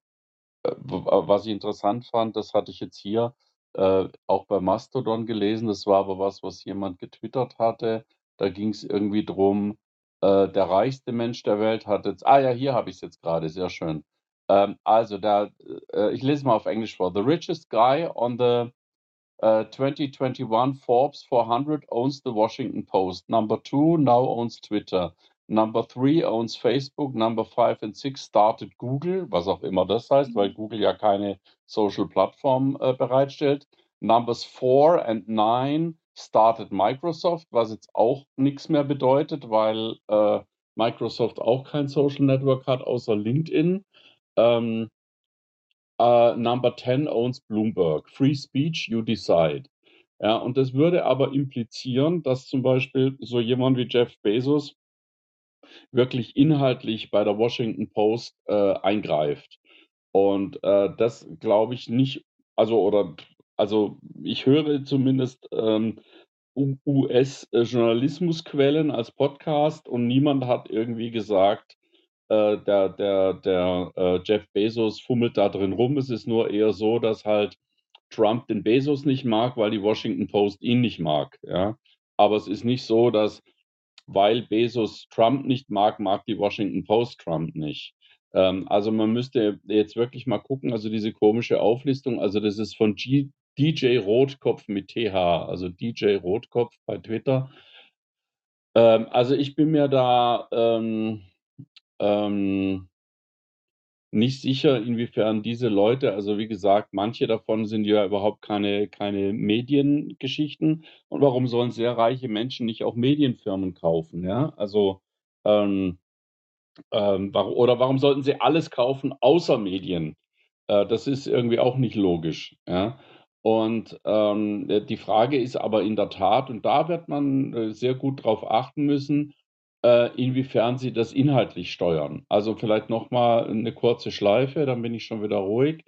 S3: äh, was ich interessant fand, das hatte ich jetzt hier, äh, auch bei Mastodon gelesen, das war aber was, was jemand getwittert hatte. Da ging es irgendwie drum, äh, der reichste Mensch der Welt hat jetzt ah ja, hier habe ich es jetzt gerade, sehr schön. Ähm, also da äh, ich lese mal auf Englisch vor. „The richest guy on the uh, 2021 Forbes 400 owns the Washington Post. Number two now owns Twitter. Number three owns Facebook. Number five and six started Google, was auch immer das heißt, weil Google ja keine Social Plattform äh, bereitstellt. Numbers four and nine started Microsoft, was jetzt auch nichts mehr bedeutet, weil äh, Microsoft auch kein Social Network hat außer LinkedIn. Ähm, Uh, number 10 owns Bloomberg. Free speech, you decide. Ja, und das würde aber implizieren, dass zum Beispiel so jemand wie Jeff Bezos wirklich inhaltlich bei der Washington Post äh, eingreift. Und äh, das glaube ich nicht, also oder also ich höre zumindest ähm, US-Journalismusquellen als Podcast und niemand hat irgendwie gesagt, äh, der, der, der äh, Jeff Bezos fummelt da drin rum. Es ist nur eher so, dass halt Trump den Bezos nicht mag, weil die Washington Post ihn nicht mag. Ja? Aber es ist nicht so, dass weil Bezos Trump nicht mag, mag die Washington Post Trump nicht. Ähm, also man müsste jetzt wirklich mal gucken, also diese komische Auflistung, also das ist von G DJ Rotkopf mit TH, also DJ Rotkopf bei Twitter. Ähm, also ich bin mir da ähm, ähm, nicht sicher, inwiefern diese Leute also wie gesagt, manche davon sind ja überhaupt keine keine Mediengeschichten. Und warum sollen sehr reiche Menschen nicht auch Medienfirmen kaufen, ja? Also, ähm, ähm, oder warum sollten sie alles kaufen außer Medien? Äh, das ist irgendwie auch nicht logisch, ja? Und ähm, die Frage ist aber in der Tat, und da wird man äh, sehr gut darauf achten müssen, inwiefern sie das inhaltlich steuern. Also vielleicht nochmal eine kurze Schleife, dann bin ich schon wieder ruhig.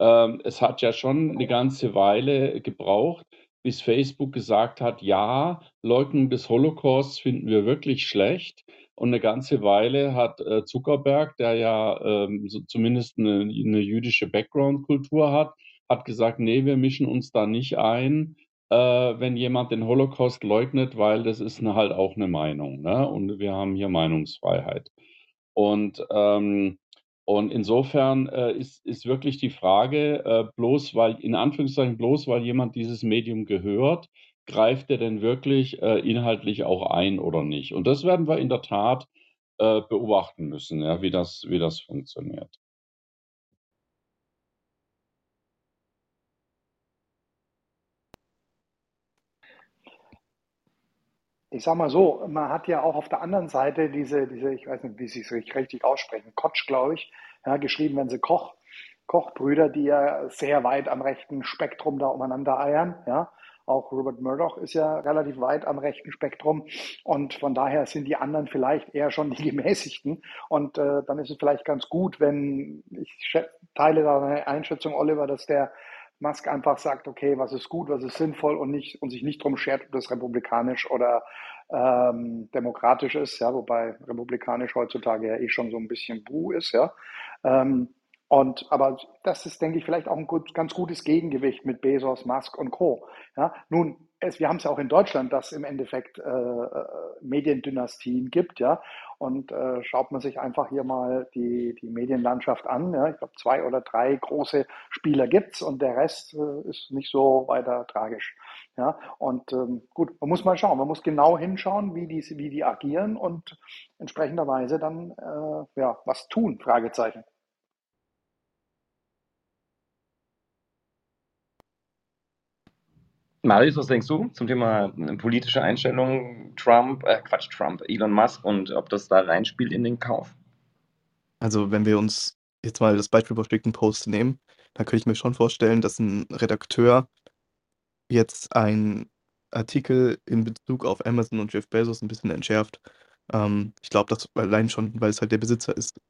S3: Ähm, es hat ja schon eine ganze Weile gebraucht, bis Facebook gesagt hat, ja, Leugnung des Holocausts finden wir wirklich schlecht. Und eine ganze Weile hat äh, Zuckerberg, der ja ähm, zumindest eine jüdische Background-Kultur hat, hat gesagt, nee, wir mischen uns da nicht ein, äh, wenn jemand den Holocaust leugnet, weil das ist eine, halt auch eine Meinung. Ne? Und wir haben hier Meinungsfreiheit. Und ähm, und insofern äh, ist, ist wirklich die Frage, äh, bloß weil, in Anführungszeichen, bloß weil jemand dieses Medium gehört, greift er denn wirklich äh, inhaltlich auch ein oder nicht? Und das werden wir in der Tat äh, beobachten müssen, ja, wie, das, wie das funktioniert.
S2: Ich sag mal so, man hat ja auch auf der anderen Seite diese, diese ich weiß nicht, wie sie es richtig aussprechen, Kotsch, glaube ich, ja, geschrieben wenn sie Koch, Kochbrüder, die ja sehr weit am rechten Spektrum da umeinander eiern, ja. Auch Robert Murdoch ist ja relativ weit am rechten Spektrum und von daher sind die anderen vielleicht eher schon die (laughs) Gemäßigten und äh, dann ist es vielleicht ganz gut, wenn ich teile deine Einschätzung, Oliver, dass der Musk einfach sagt, okay, was ist gut, was ist sinnvoll und, nicht, und sich nicht drum schert, ob das republikanisch oder ähm, demokratisch ist, ja, wobei republikanisch heutzutage ja eh schon so ein bisschen Bu ist, ja. Ähm, und, aber das ist, denke ich, vielleicht auch ein gut, ganz gutes Gegengewicht mit Bezos, Musk und Co. Ja, nun, es, wir haben es ja auch in Deutschland, dass im Endeffekt äh, äh, Mediendynastien gibt, ja. Und äh, schaut man sich einfach hier mal die, die Medienlandschaft an. Ja. Ich glaube, zwei oder drei große Spieler gibt es und der Rest äh, ist nicht so weiter tragisch. Ja. Und ähm, gut, man muss mal schauen, man muss genau hinschauen, wie die, wie die agieren und entsprechenderweise dann äh, ja, was tun, Fragezeichen.
S1: Marius, was denkst du zum Thema äh, politische Einstellung Trump, äh, Quatsch, Trump, Elon Musk und ob das da reinspielt in den Kauf?
S4: Also, wenn wir uns jetzt mal das Beispiel Washington Post nehmen, dann könnte ich mir schon vorstellen, dass ein Redakteur jetzt einen Artikel in Bezug auf Amazon und Jeff Bezos ein bisschen entschärft. Ähm, ich glaube, das allein schon, weil es halt der Besitzer ist,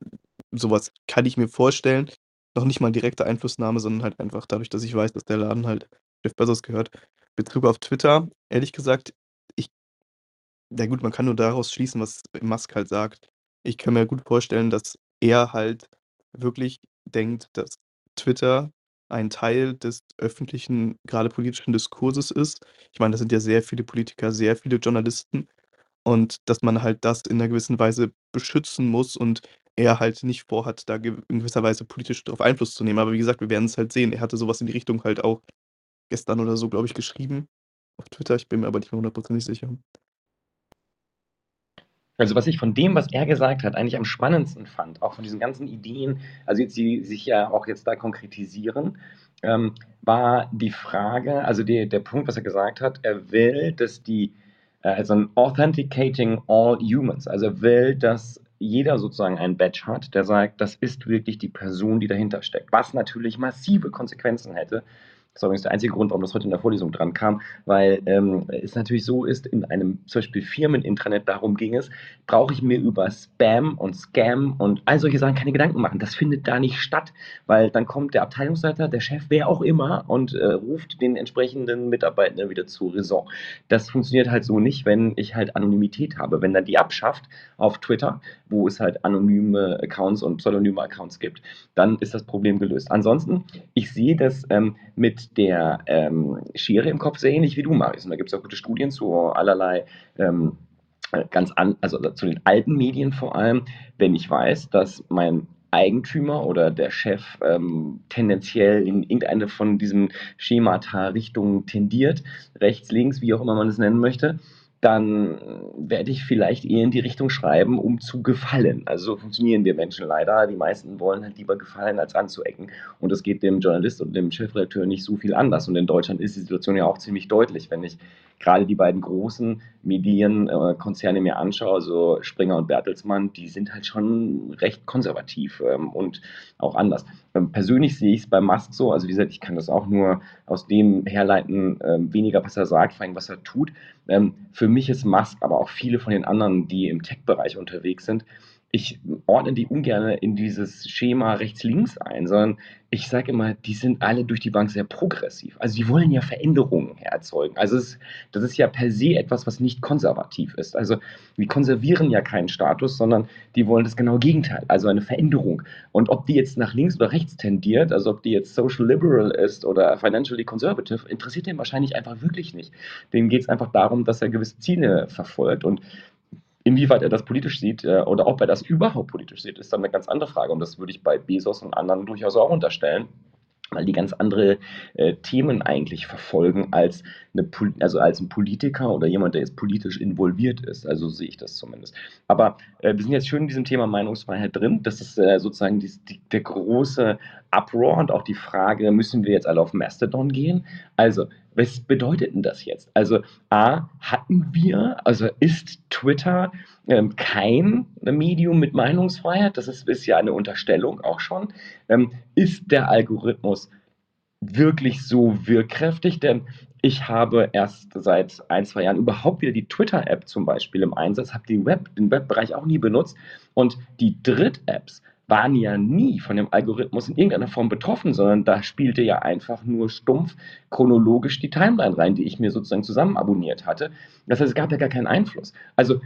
S4: sowas kann ich mir vorstellen. Noch nicht mal direkte Einflussnahme, sondern halt einfach dadurch, dass ich weiß, dass der Laden halt Jeff Bezos gehört. Bezug auf Twitter, ehrlich gesagt, ich ja gut, man kann nur daraus schließen, was Musk halt sagt. Ich kann mir gut vorstellen, dass er halt wirklich denkt, dass Twitter ein Teil des öffentlichen, gerade politischen Diskurses ist. Ich meine, da sind ja sehr viele Politiker, sehr viele Journalisten und dass man halt das in einer gewissen Weise beschützen muss und er halt nicht vorhat, da in gewisser Weise politisch drauf Einfluss zu nehmen. Aber wie gesagt, wir werden es halt sehen. Er hatte sowas in die Richtung halt auch gestern oder so, glaube ich, geschrieben auf Twitter. Ich bin mir aber nicht mehr hundertprozentig sicher.
S1: Also was ich von dem, was er gesagt hat, eigentlich am spannendsten fand, auch von diesen ganzen Ideen, also jetzt, die sich ja auch jetzt da konkretisieren, ähm, war die Frage, also die, der Punkt, was er gesagt hat, er will, dass die, äh, also ein Authenticating all humans, also er will, dass jeder sozusagen ein Badge hat, der sagt, das ist wirklich die Person, die dahinter steckt, was natürlich massive Konsequenzen hätte das war übrigens der einzige Grund, warum das heute in der Vorlesung dran kam, weil ähm, es natürlich so ist, in einem zum Beispiel Firmen-Intranet, darum ging es, brauche ich mir über Spam und Scam und all solche Sachen keine Gedanken machen. Das findet da nicht statt, weil dann kommt der Abteilungsleiter, der Chef, wer auch immer und äh, ruft den entsprechenden Mitarbeitenden wieder zur Raison. Das funktioniert halt so nicht, wenn ich halt Anonymität habe. Wenn dann die abschafft auf Twitter, wo es halt anonyme Accounts und pseudonyme Accounts gibt, dann ist das Problem gelöst. Ansonsten, ich sehe das ähm, mit der ähm, Schere im Kopf sehr ähnlich wie du, Marius. Und da gibt es auch gute Studien zu allerlei ähm, ganz an, also zu den alten Medien vor allem, wenn ich weiß, dass mein Eigentümer oder der Chef ähm, tendenziell in irgendeine von diesen Schemata Richtungen tendiert, rechts, links, wie auch immer man es nennen möchte, dann werde ich vielleicht eher in die Richtung schreiben, um zu gefallen. Also so funktionieren wir Menschen leider. Die meisten wollen halt lieber gefallen, als anzuecken. Und das geht dem Journalist und dem Chefredakteur nicht so viel anders. Und in Deutschland ist die Situation ja auch ziemlich deutlich. Wenn ich gerade die beiden großen Medienkonzerne mir anschaue, also Springer und Bertelsmann, die sind halt schon recht konservativ ähm, und auch anders. Ähm, persönlich sehe ich es bei Musk so, also wie gesagt, ich kann das auch nur aus dem herleiten, ähm, weniger was er sagt, vor allem was er tut. Ähm, für mich ist Musk, aber auch viele von den anderen, die im Tech-Bereich unterwegs sind, ich ordne die ungern in dieses Schema rechts-links ein, sondern ich sage immer, die sind alle durch die Bank sehr progressiv. Also die wollen ja Veränderungen erzeugen. Also es, das ist ja per se etwas, was nicht konservativ ist. Also die konservieren ja keinen Status, sondern die wollen das genaue Gegenteil, also eine Veränderung. Und ob die jetzt nach links oder rechts tendiert, also ob die jetzt social liberal ist oder financially conservative, interessiert den wahrscheinlich einfach wirklich nicht. Dem geht es einfach darum, dass er gewisse Ziele verfolgt. Und Inwieweit er das politisch sieht äh, oder ob er das überhaupt politisch sieht, ist dann eine ganz andere Frage. Und das würde ich bei Bezos und anderen durchaus auch unterstellen, weil die ganz andere äh, Themen eigentlich verfolgen als, eine, also als ein Politiker oder jemand, der jetzt politisch involviert ist. Also sehe ich das zumindest. Aber äh, wir sind jetzt schön in diesem Thema Meinungsfreiheit drin. Das ist äh, sozusagen die, die, der große Uproar und auch die Frage, müssen wir jetzt alle auf Mastodon gehen? Also was bedeutet denn das jetzt? Also A, hatten wir, also ist Twitter ähm, kein Medium mit Meinungsfreiheit? Das ist, ist ja eine Unterstellung auch schon. Ähm, ist der Algorithmus wirklich so wirkkräftig? Denn ich habe erst seit ein, zwei Jahren überhaupt wieder die Twitter-App zum Beispiel im Einsatz, habe Web, den Webbereich auch nie benutzt. Und die Dritt-Apps, waren ja nie von dem Algorithmus in irgendeiner Form betroffen, sondern da spielte ja einfach nur stumpf chronologisch die Timeline rein, die ich mir sozusagen zusammen abonniert hatte. Das heißt, es gab ja gar keinen Einfluss. Also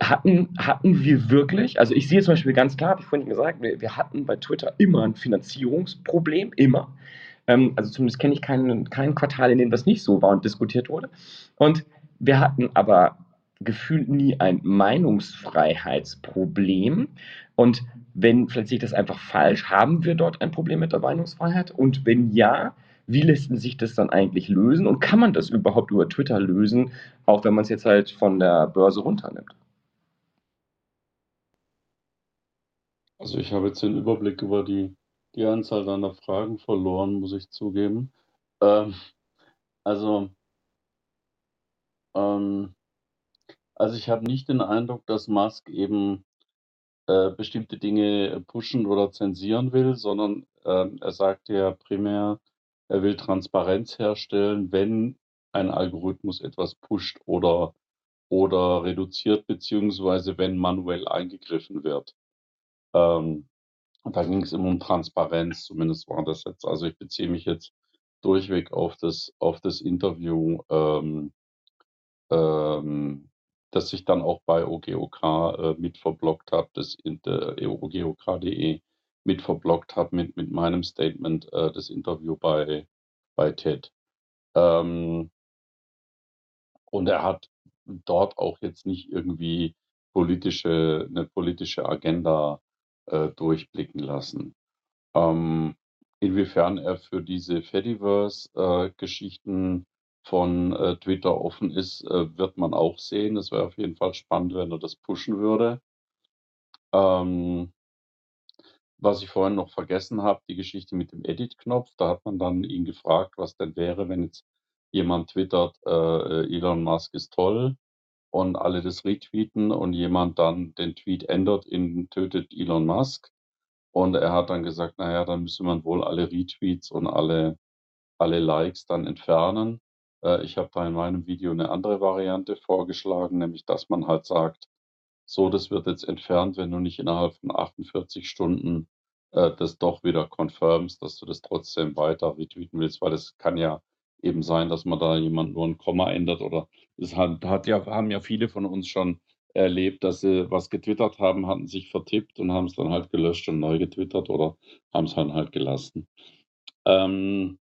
S1: hatten, hatten wir wirklich, also ich sehe zum Beispiel ganz klar, wie vorhin gesagt, wir, wir hatten bei Twitter immer ein Finanzierungsproblem, immer. Ähm, also zumindest kenne ich kein, kein Quartal, in dem das nicht so war und diskutiert wurde. Und wir hatten aber gefühlt nie ein Meinungsfreiheitsproblem. Und wenn, vielleicht sehe ich das einfach falsch, haben wir dort ein Problem mit der Meinungsfreiheit? Und wenn ja, wie lässt sich das dann eigentlich lösen? Und kann man das überhaupt über Twitter lösen, auch wenn man es jetzt halt von der Börse runternimmt?
S3: Also ich habe jetzt den Überblick über die, die Anzahl deiner Fragen verloren, muss ich zugeben. Ähm, also, ähm, also ich habe nicht den Eindruck, dass Musk eben äh, bestimmte Dinge pushen oder zensieren will, sondern ähm, er sagt ja primär, er will Transparenz herstellen, wenn ein Algorithmus etwas pusht oder, oder reduziert, beziehungsweise wenn manuell eingegriffen wird. Ähm, da ging es immer um Transparenz, zumindest war das jetzt. Also ich beziehe mich jetzt durchweg auf das, auf das Interview ähm, ähm, das ich dann auch bei OGOK äh, mit verblockt habe, das in der ogok.de mit verblockt habe mit, mit meinem Statement, äh, das Interview bei, bei TED. Ähm, und er hat dort auch jetzt nicht irgendwie politische, eine politische Agenda äh, durchblicken lassen. Ähm, inwiefern er für diese Fediverse-Geschichten von äh, Twitter offen ist, äh, wird man auch sehen. Es wäre auf jeden Fall spannend, wenn er das pushen würde. Ähm, was ich vorhin noch vergessen habe, die Geschichte mit dem Edit-Knopf. Da hat man dann ihn gefragt, was denn wäre, wenn jetzt jemand twittert, äh, Elon Musk ist toll und alle das retweeten und jemand dann den Tweet ändert in tötet Elon Musk. Und er hat dann gesagt, naja, dann müsste man wohl alle Retweets und alle, alle Likes dann entfernen. Äh, ich habe da in meinem Video eine andere Variante vorgeschlagen, nämlich dass man halt sagt, so, das wird jetzt entfernt, wenn du nicht innerhalb von 48 Stunden äh, das doch wieder confirmst, dass du das trotzdem weiter retweeten willst, weil es kann ja eben sein, dass man da jemand nur ein Komma ändert oder es hat, hat ja, haben ja viele von uns schon erlebt, dass sie was getwittert haben, hatten sich vertippt und haben es dann halt gelöscht und neu getwittert oder haben es dann halt gelassen. Ähm,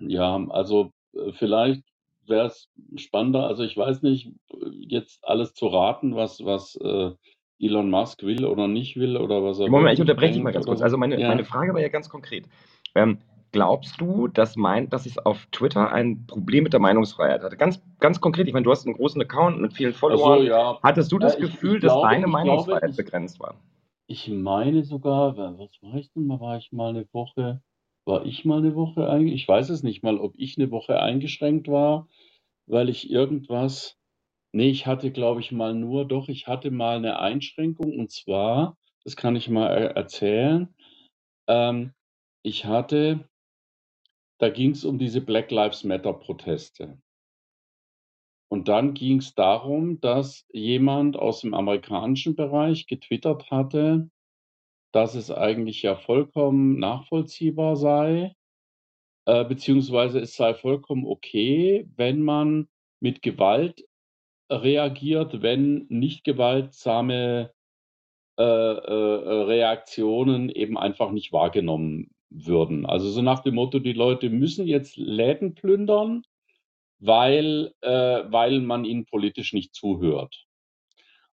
S3: ja, also äh, vielleicht wäre es spannender. Also ich weiß nicht, jetzt alles zu raten, was, was äh, Elon Musk will oder nicht will oder was er.
S1: Moment, ich unterbreche dich mal ganz kurz. Also meine, ja. meine Frage war ja ganz konkret. Ähm, glaubst du, dass, mein, dass es auf Twitter ein Problem mit der Meinungsfreiheit hatte? Ganz, ganz konkret, ich meine, du hast einen großen Account mit vielen Followern.
S3: So, ja.
S1: Hattest du das
S3: Ja, ich-
S1: Gefühl,
S3: ich
S1: dass
S3: glaube-
S1: deine
S3: ich
S1: Meinungsfreiheit
S3: glaube, ich-
S1: begrenzt war?
S3: Ich meine sogar, wa- was war ich denn mal? War ich mal eine Woche, war ich mal eine Woche eingeschränkt? Ich weiß es nicht mal, ob ich eine Woche eingeschränkt war, weil ich irgendwas, nee, ich hatte, glaube ich, mal nur, doch, ich hatte mal eine Einschränkung und zwar, das kann ich mal er erzählen, ähm, ich hatte, da ging es um diese Black Lives Matter Proteste. Und dann ging es darum, dass jemand aus dem amerikanischen Bereich getwittert hatte, dass es eigentlich ja vollkommen nachvollziehbar sei, äh, beziehungsweise es sei vollkommen okay, wenn man mit Gewalt reagiert, wenn nicht gewaltsame äh, äh, Reaktionen eben einfach nicht wahrgenommen würden. Also so nach dem Motto, die Leute müssen jetzt Läden plündern, weil, äh, weil man ihnen politisch nicht zuhört.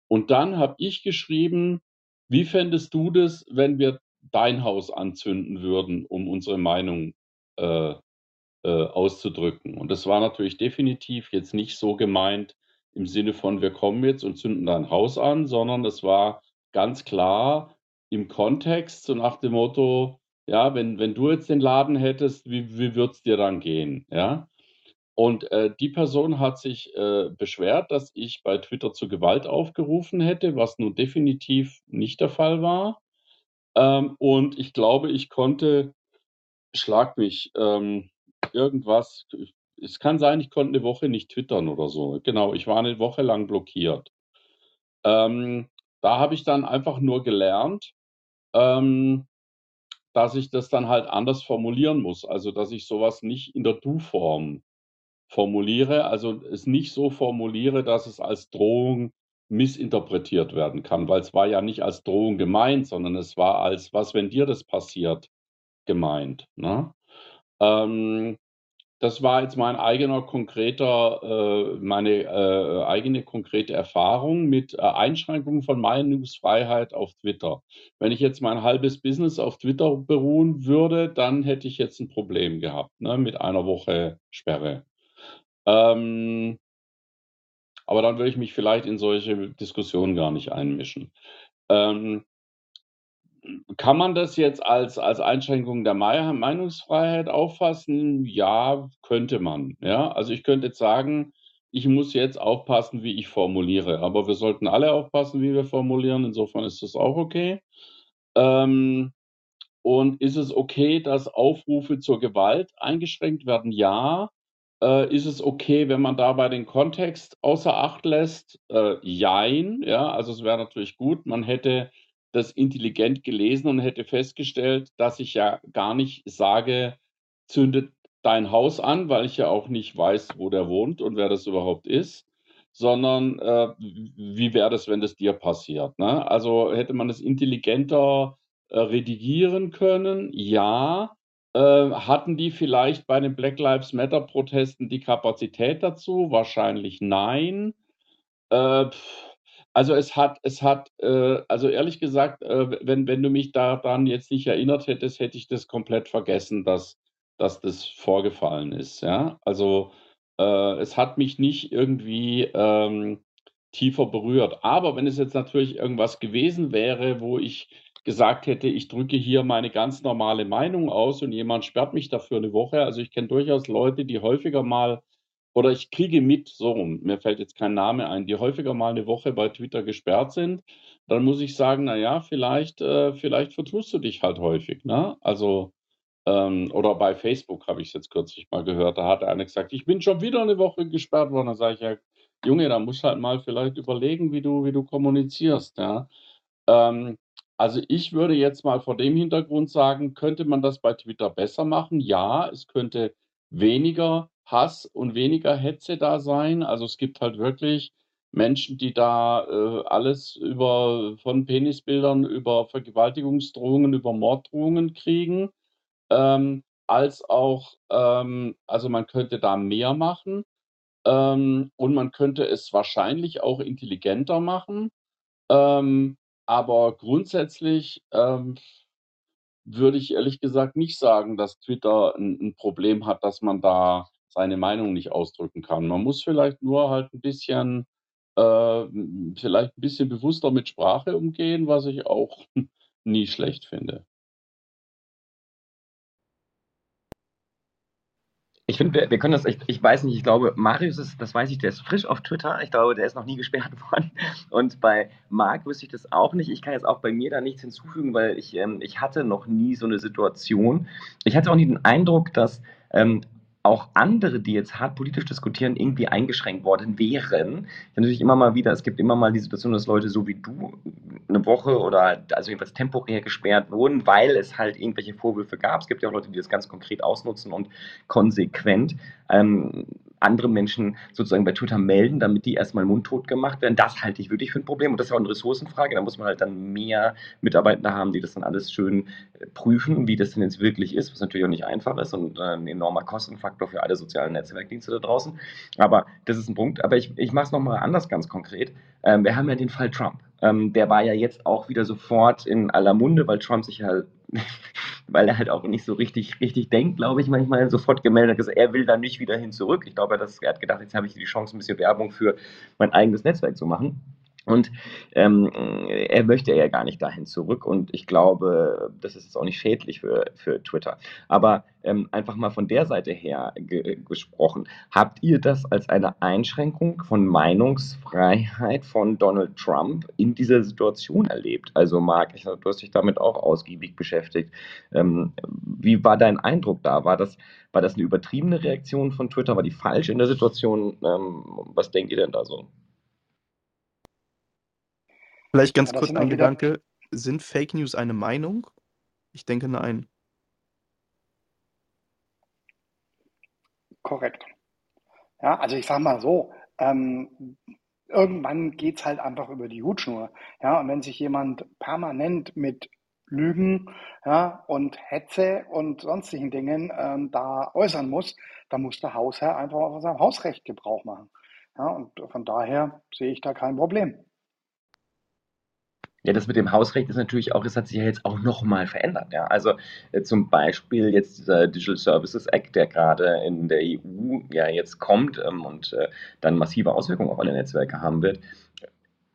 S3: Und dann habe ich geschrieben, wie fändest du das, wenn wir dein Haus anzünden würden, um unsere Meinung äh, äh, auszudrücken? Und das war natürlich definitiv jetzt nicht so gemeint im Sinne von, wir kommen jetzt und zünden dein Haus an, sondern es war ganz klar im Kontext, so nach dem Motto, ja, wenn, wenn du jetzt den Laden hättest, wie, wie würde es dir dann gehen? Ja. Und äh, die Person hat sich äh, beschwert, dass ich bei Twitter zu Gewalt aufgerufen hätte, was nun definitiv nicht der Fall war. Ähm, und ich glaube, ich konnte, schlag mich, ähm, irgendwas, es kann sein, ich konnte eine Woche nicht twittern oder so. Genau, ich war eine Woche lang blockiert. Ähm, da habe ich dann einfach nur gelernt, ähm, dass ich das dann halt anders formulieren muss. Also, dass ich sowas nicht in der Du-Form formuliere, also es nicht so formuliere, dass es als Drohung missinterpretiert werden kann, weil es war ja nicht als Drohung gemeint, sondern es war als was, wenn dir das passiert, gemeint. Ne? Ähm, das war jetzt mein eigener konkreter, äh, meine äh, eigene konkrete Erfahrung mit äh, Einschränkungen von Meinungsfreiheit auf Twitter. Wenn ich jetzt mein halbes Business auf Twitter beruhen würde, dann hätte ich jetzt ein Problem gehabt ne, mit einer Woche Sperre. Ähm, aber dann würde ich mich vielleicht in solche Diskussionen gar nicht einmischen. Ähm, kann man das jetzt als, als Einschränkung der Mei- Meinungsfreiheit auffassen? Ja, könnte man. Ja, also ich könnte jetzt sagen, ich muss jetzt aufpassen, wie ich formuliere. Aber wir sollten alle aufpassen, wie wir formulieren. Insofern ist das auch okay. Ähm, und ist es okay, dass Aufrufe zur Gewalt eingeschränkt werden? Ja. Äh, ist es okay, wenn man dabei den Kontext außer Acht lässt? Äh, jein. Ja, also es wäre natürlich gut, man hätte das intelligent gelesen und hätte festgestellt, dass ich ja gar nicht sage, zündet dein Haus an, weil ich ja auch nicht weiß, wo der wohnt und wer das überhaupt ist, sondern äh, wie wäre das, wenn das dir passiert? Ne? Also hätte man es intelligenter äh, redigieren können? Ja. Äh, hatten die vielleicht bei den Black Lives Matter Protesten die Kapazität dazu? Wahrscheinlich nein. Äh, also es hat, es hat, äh, also ehrlich gesagt, äh, wenn, wenn du mich daran jetzt nicht erinnert hättest, hätte ich das komplett vergessen, dass, dass das vorgefallen ist. Ja, also es hat mich nicht irgendwie ähm, tiefer berührt. Aber wenn es jetzt natürlich irgendwas gewesen wäre, wo ich gesagt hätte, ich drücke hier meine ganz normale Meinung aus und jemand sperrt mich dafür eine Woche. Also ich kenne durchaus Leute, die häufiger mal oder ich kriege mit, so rum, mir fällt jetzt kein Name ein, die häufiger mal eine Woche bei Twitter gesperrt sind, dann muss ich sagen, na ja, vielleicht, äh, vielleicht vertust du dich halt häufig, ne? Also, ähm, oder bei Facebook habe ich es jetzt kürzlich mal gehört, da hat einer gesagt, ich bin schon wieder eine Woche gesperrt worden. Da sage ich ja, Junge, da musst halt mal vielleicht überlegen, wie du, wie du kommunizierst, ja. Ähm, also ich würde jetzt mal vor dem Hintergrund sagen, könnte man das bei Twitter besser machen? Ja, es könnte weniger Hass und weniger Hetze da sein. Also es gibt halt wirklich Menschen, die da äh, alles über von Penisbildern über Vergewaltigungsdrohungen, über Morddrohungen kriegen. Ähm, als auch, ähm, also man könnte da mehr machen. Ähm, und man könnte es wahrscheinlich auch intelligenter machen. Ähm, aber grundsätzlich, ähm, würde ich ehrlich gesagt nicht sagen, dass Twitter ein, ein Problem hat, dass man da seine Meinung nicht ausdrücken kann. Man muss vielleicht nur halt ein bisschen, äh, vielleicht ein bisschen bewusster mit Sprache umgehen, was ich auch (laughs) nie schlecht finde.
S1: Ich finde, wir, wir, können das, ich, ich, weiß nicht, ich glaube, Marius ist, das weiß ich, der ist frisch auf Twitter. Ich glaube, der ist noch nie gesperrt (laughs) worden. Und bei Marc wüsste ich das auch nicht. Ich kann jetzt auch bei mir da nichts hinzufügen, weil ich, ähm, ich hatte noch nie so eine Situation. Ich hatte auch nie den Eindruck, dass ähm, auch andere, die jetzt hart politisch diskutieren, irgendwie eingeschränkt worden wären. Natürlich immer mal wieder, es gibt immer mal die Situation, dass Leute so wie du eine Woche oder also jedenfalls temporär gesperrt wurden, weil es halt irgendwelche Vorwürfe gab. Es gibt ja auch Leute, die das ganz konkret ausnutzen und konsequent ähm, andere Menschen sozusagen bei Twitter melden, damit die erstmal mundtot gemacht werden. Das halte ich wirklich für ein Problem und das ist auch eine Ressourcenfrage. Da muss man halt dann mehr Mitarbeiter haben, die das dann alles schön äh, prüfen, wie das denn jetzt wirklich ist, was natürlich auch nicht einfach ist und äh, ein enormer Kostenfaktor für alle sozialen Netzwerkdienste da draußen. Aber das ist ein Punkt. Aber ich, ich mache es nochmal anders ganz konkret. Ähm, wir haben ja den Fall Trump. Ähm, der war ja jetzt auch wieder sofort in aller Munde, weil Trump sich ja (laughs) weil er halt auch nicht so richtig, richtig denkt, glaube ich, manchmal sofort gemeldet hat, gesagt, er will da nicht wieder hin zurück. Ich glaube, er hat gedacht, jetzt habe ich die Chance, ein bisschen Werbung für mein eigenes Netzwerk zu machen. Und ähm, er möchte ja gar nicht dahin zurück und ich glaube, das ist jetzt auch nicht schädlich für, für Twitter. Aber ähm, einfach mal von der Seite her ge gesprochen, habt ihr das als eine Einschränkung von Meinungsfreiheit von Donald Trump in dieser Situation erlebt? Also Marc, ich, du hast dich damit auch ausgiebig beschäftigt. Ähm, wie war dein Eindruck da? War das, war das eine übertriebene Reaktion von Twitter? War die falsch in der Situation? Ähm, was denkt ihr denn da so?
S4: Vielleicht ganz ja, kurz ein Gedanke. Sind Fake News eine Meinung? Ich denke nein.
S2: Korrekt. Ja, also ich sage mal so, ähm, irgendwann geht es halt einfach über die Hutschnur. Ja, und wenn sich jemand permanent mit Lügen ja, und Hetze und sonstigen Dingen ähm, da äußern muss, dann muss der Hausherr einfach von seinem Hausrecht Gebrauch machen. Ja, und von daher sehe ich da kein Problem.
S1: Ja, das mit dem Hausrecht ist natürlich auch, es hat sich ja jetzt auch nochmal verändert. Ja. Also äh, zum Beispiel jetzt dieser Digital Services Act, der gerade in der EU ja jetzt kommt ähm, und äh, dann massive Auswirkungen auf alle Netzwerke haben wird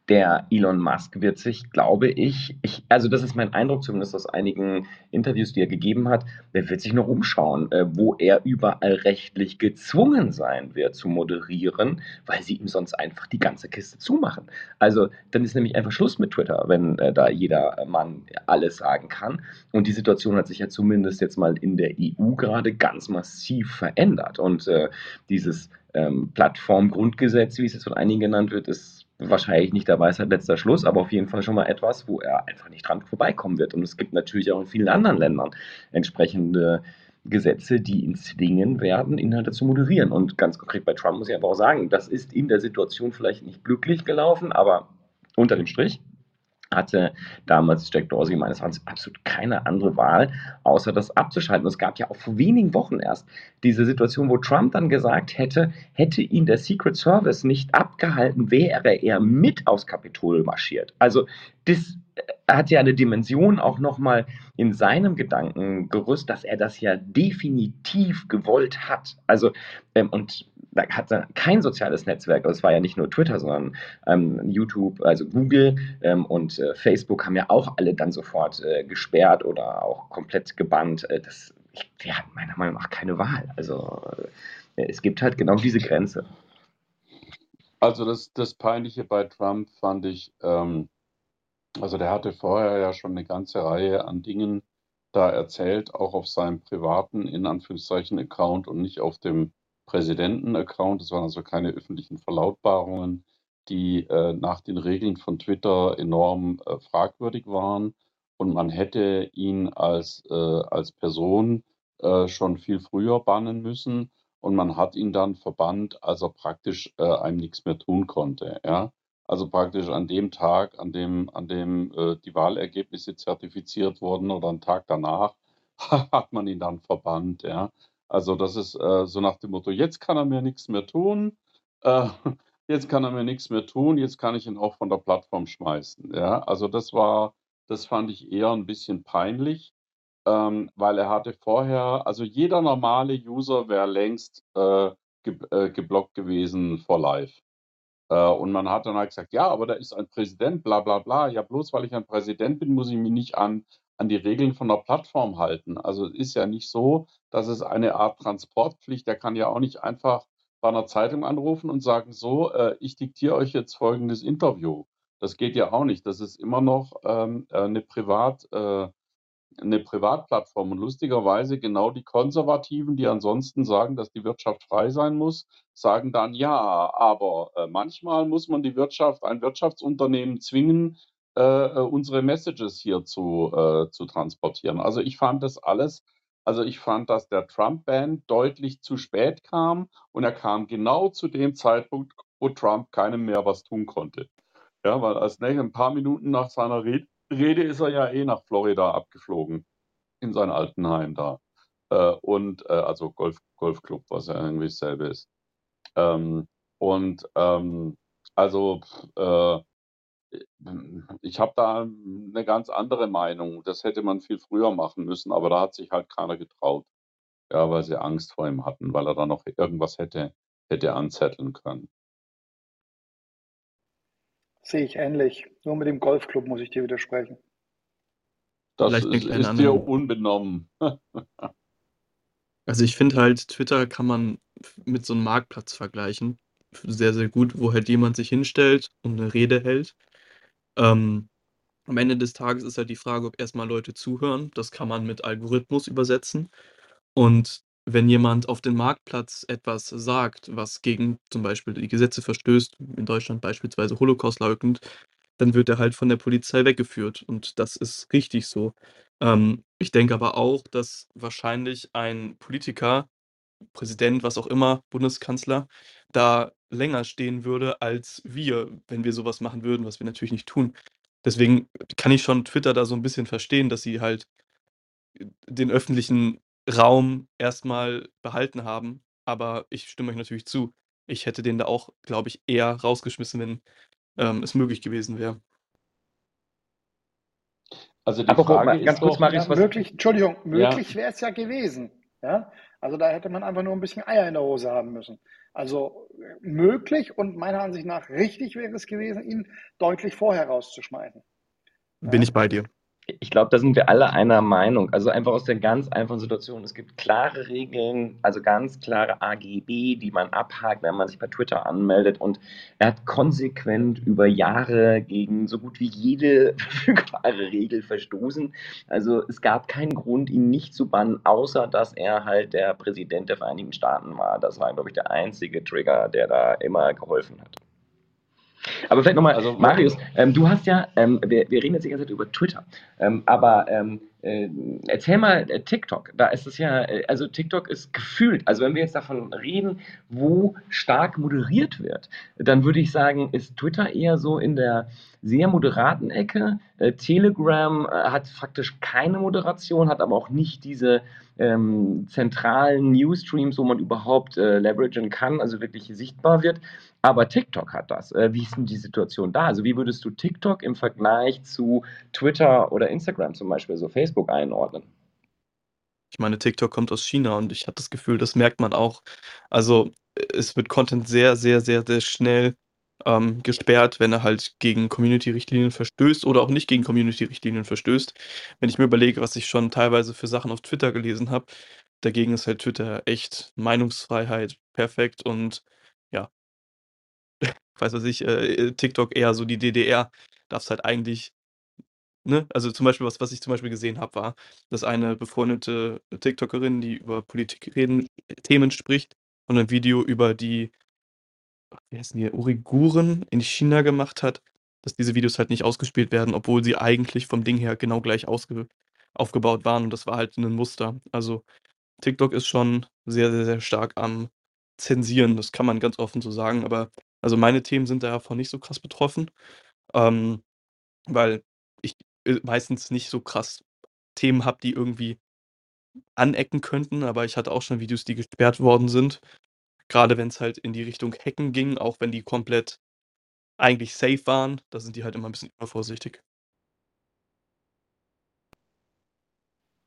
S1: der Elon Musk wird sich, glaube ich, ich, also das ist mein Eindruck zumindest aus einigen Interviews, die er gegeben hat, der wird sich noch umschauen, äh, wo er überall rechtlich gezwungen sein wird zu moderieren, weil sie ihm sonst einfach die ganze Kiste zumachen. Also dann ist nämlich einfach Schluss mit Twitter, wenn äh, da jeder Mann alles sagen kann. Und die Situation hat sich ja zumindest jetzt mal in der EU gerade ganz massiv verändert. Und äh, dieses ähm, Plattformgrundgesetz, wie es jetzt von einigen genannt wird, ist wahrscheinlich nicht der Weisheit letzter Schluss, aber auf jeden Fall schon mal etwas, wo er einfach nicht dran vorbeikommen wird. Und es gibt natürlich auch in vielen anderen Ländern entsprechende Gesetze, die ihn zwingen werden, Inhalte zu moderieren. Und ganz konkret bei Trump muss ich aber auch sagen, das ist in der Situation vielleicht nicht glücklich gelaufen, aber unter dem Strich hatte damals Jack Dorsey meines Erachtens absolut keine andere Wahl, außer das abzuschalten. Und es gab ja auch vor wenigen Wochen erst diese Situation, wo Trump dann gesagt hätte, hätte ihn der Secret Service nicht abgehalten, wäre er mit aufs Kapitol marschiert. Also das äh, hat ja eine Dimension auch nochmal in seinem Gedankengerüst, dass er das ja definitiv gewollt hat. Also, ähm, und da hat kein soziales Netzwerk, also es war ja nicht nur Twitter, sondern ähm, YouTube, also Google ähm, und äh, Facebook haben ja auch alle dann sofort äh, gesperrt oder auch komplett gebannt. Äh, das, ich, der hat meiner Meinung nach keine Wahl. Also äh, es gibt halt genau diese Grenze.
S3: Also das, das Peinliche bei Trump fand ich, ähm, also der hatte vorher ja schon eine ganze Reihe an Dingen da erzählt, auch auf seinem privaten, in Anführungszeichen, Account und nicht auf dem Präsidenten-Account. Das waren also keine öffentlichen Verlautbarungen, die äh, nach den Regeln von Twitter enorm äh, fragwürdig waren. Und man hätte ihn als, äh, als Person äh, schon viel früher bannen müssen. Und man hat ihn dann verbannt, als er praktisch äh, einem nichts mehr tun konnte. Ja? Also praktisch an dem Tag, an dem, an dem äh, die Wahlergebnisse zertifiziert wurden oder einen Tag danach, (laughs) hat man ihn dann verbannt. Ja? Also das ist äh, so nach dem Motto, jetzt kann er mir nichts mehr tun, äh, (laughs) jetzt kann er mir nichts mehr tun, jetzt kann ich ihn auch von der Plattform schmeißen. Ja, also das war, das fand ich eher ein bisschen peinlich. ähm, weil er hatte vorher, also jeder normale User wäre längst äh, ge äh, geblockt gewesen vor live. Äh, und man hat dann halt gesagt, ja, aber da ist ein Präsident, bla bla bla. Ja, bloß weil ich ein Präsident bin, muss ich mich nicht an, an die Regeln von der Plattform halten. Also es ist ja nicht so, dass es eine Art Transportpflicht, der kann ja auch nicht einfach bei einer Zeitung anrufen und sagen, so, äh, ich diktiere euch jetzt folgendes Interview. Das geht ja auch nicht. Das ist immer noch ähm, äh, eine Privat, äh, eine Privatplattform. Und lustigerweise genau die Konservativen, die ansonsten sagen, dass die Wirtschaft frei sein muss, sagen dann, ja, aber äh, manchmal muss man die Wirtschaft, ein Wirtschaftsunternehmen zwingen, äh, äh, unsere Messages hier zu, äh, zu transportieren. Also ich fand das alles, also ich fand, dass der Trump-Ban deutlich zu spät kam und er kam genau zu dem Zeitpunkt, wo Trump keinem mehr was tun konnte. Ja, weil als nächstes ein paar Minuten nach seiner Rede Rede ist er ja eh nach Florida abgeflogen, in sein Altenheim da. Äh, und äh, also Golf, Golfclub, was ja irgendwie dasselbe ist. Ähm, und ähm, also äh, ich habe da eine ganz andere Meinung. Das hätte man viel früher machen müssen, aber da hat sich halt keiner getraut. Ja, weil sie Angst vor ihm hatten, weil er da noch irgendwas hätte, hätte anzetteln können.
S2: Sehe ich ähnlich. Nur mit dem Golfclub muss ich dir widersprechen.
S3: Das ist, ist dir unbenommen. (laughs)
S4: also ich finde halt, Twitter kann man mit so einem Marktplatz vergleichen. Sehr, sehr gut, wo halt jemand sich hinstellt und eine Rede hält. Ähm, am Ende des Tages ist halt die Frage, ob erstmal Leute zuhören. Das kann man mit Algorithmus übersetzen. Und wenn jemand auf dem Marktplatz etwas sagt, was gegen zum Beispiel die Gesetze verstößt, in Deutschland beispielsweise Holocaust leugend, dann wird er halt von der Polizei weggeführt. Und das ist richtig so. Ähm, ich denke aber auch, dass wahrscheinlich ein Politiker, Präsident, was auch immer, Bundeskanzler, da länger stehen würde als wir, wenn wir sowas machen würden, was wir natürlich nicht tun. Deswegen kann ich schon Twitter da so ein bisschen verstehen, dass sie halt den öffentlichen Raum erstmal behalten haben. Aber ich stimme euch natürlich zu. Ich hätte den da auch, glaube ich, eher rausgeschmissen, wenn ähm, es möglich gewesen wäre.
S2: Also die Apropos, Frage ganz ist kurz, Marius, ja, möglich, Entschuldigung, möglich ja. wäre es ja gewesen. Ja? Also da hätte man einfach nur ein bisschen Eier in der Hose haben müssen. Also möglich und meiner Ansicht nach richtig wäre es gewesen, ihn deutlich vorher rauszuschmeißen.
S4: Bin ja? ich bei dir
S1: ich glaube, da sind wir alle einer Meinung. Also einfach aus der ganz einfachen Situation. Es gibt klare Regeln, also ganz klare AGB, die man abhakt, wenn man sich bei Twitter anmeldet. Und er hat konsequent über Jahre gegen so gut wie jede (laughs) verfügbare Regel verstoßen. Also es gab keinen Grund, ihn nicht zu bannen, außer dass er halt der Präsident der Vereinigten Staaten war. Das war, glaube ich, der einzige Trigger, der da immer geholfen hat. Aber vielleicht nochmal, also, Marius, ähm, du hast ja, ähm, wir, wir, reden jetzt die ganze Zeit über Twitter, ähm, aber ähm, äh, erzähl mal äh, TikTok. Da ist es ja, äh, also TikTok ist gefühlt, also wenn wir jetzt davon reden, wo stark moderiert wird, dann würde ich sagen, ist Twitter eher so in der sehr moderaten Ecke. Äh, Telegram äh, hat faktisch keine Moderation, hat aber auch nicht diese ähm, zentralen Newsstreams, wo man überhaupt äh, leveragen kann, also wirklich sichtbar wird. Aber TikTok hat das. Äh, wie ist denn die Situation da? Also wie würdest du TikTok im Vergleich zu Twitter oder Instagram zum Beispiel, so Facebook einordnen?
S4: Ich meine, TikTok kommt aus China und ich habe das Gefühl, das merkt man auch. Also es wird Content sehr, sehr, sehr, sehr schnell ähm, gesperrt, wenn er halt gegen Community-Richtlinien verstößt oder auch nicht gegen Community-Richtlinien verstößt. Wenn ich mir überlege, was ich schon teilweise für Sachen auf Twitter gelesen habe, dagegen ist halt Twitter echt Meinungsfreiheit perfekt und weiß was ich, äh, TikTok eher so die DDR, darfst halt eigentlich Ne? Also zum Beispiel, was, was ich zum Beispiel gesehen habe, war, dass eine befreundete TikTokerin, die über Politik reden, Themen spricht und ein Video über die wie heißen die, Uiguren in China gemacht hat, dass diese Videos halt nicht ausgespielt werden, obwohl sie eigentlich vom Ding her genau gleich ausge aufgebaut waren und das war halt ein Muster. Also TikTok ist schon sehr, sehr, sehr stark am Zensieren, das kann man ganz offen so sagen, aber also meine Themen sind davon nicht so krass betroffen, ähm, weil ich äh, meistens nicht so krass Themen habe, die irgendwie anecken könnten, aber ich hatte auch schon Videos, die gesperrt worden sind. Gerade wenn es halt in die Richtung Hacken ging, auch wenn die komplett eigentlich safe waren, da sind die halt immer ein bisschen übervorsichtig.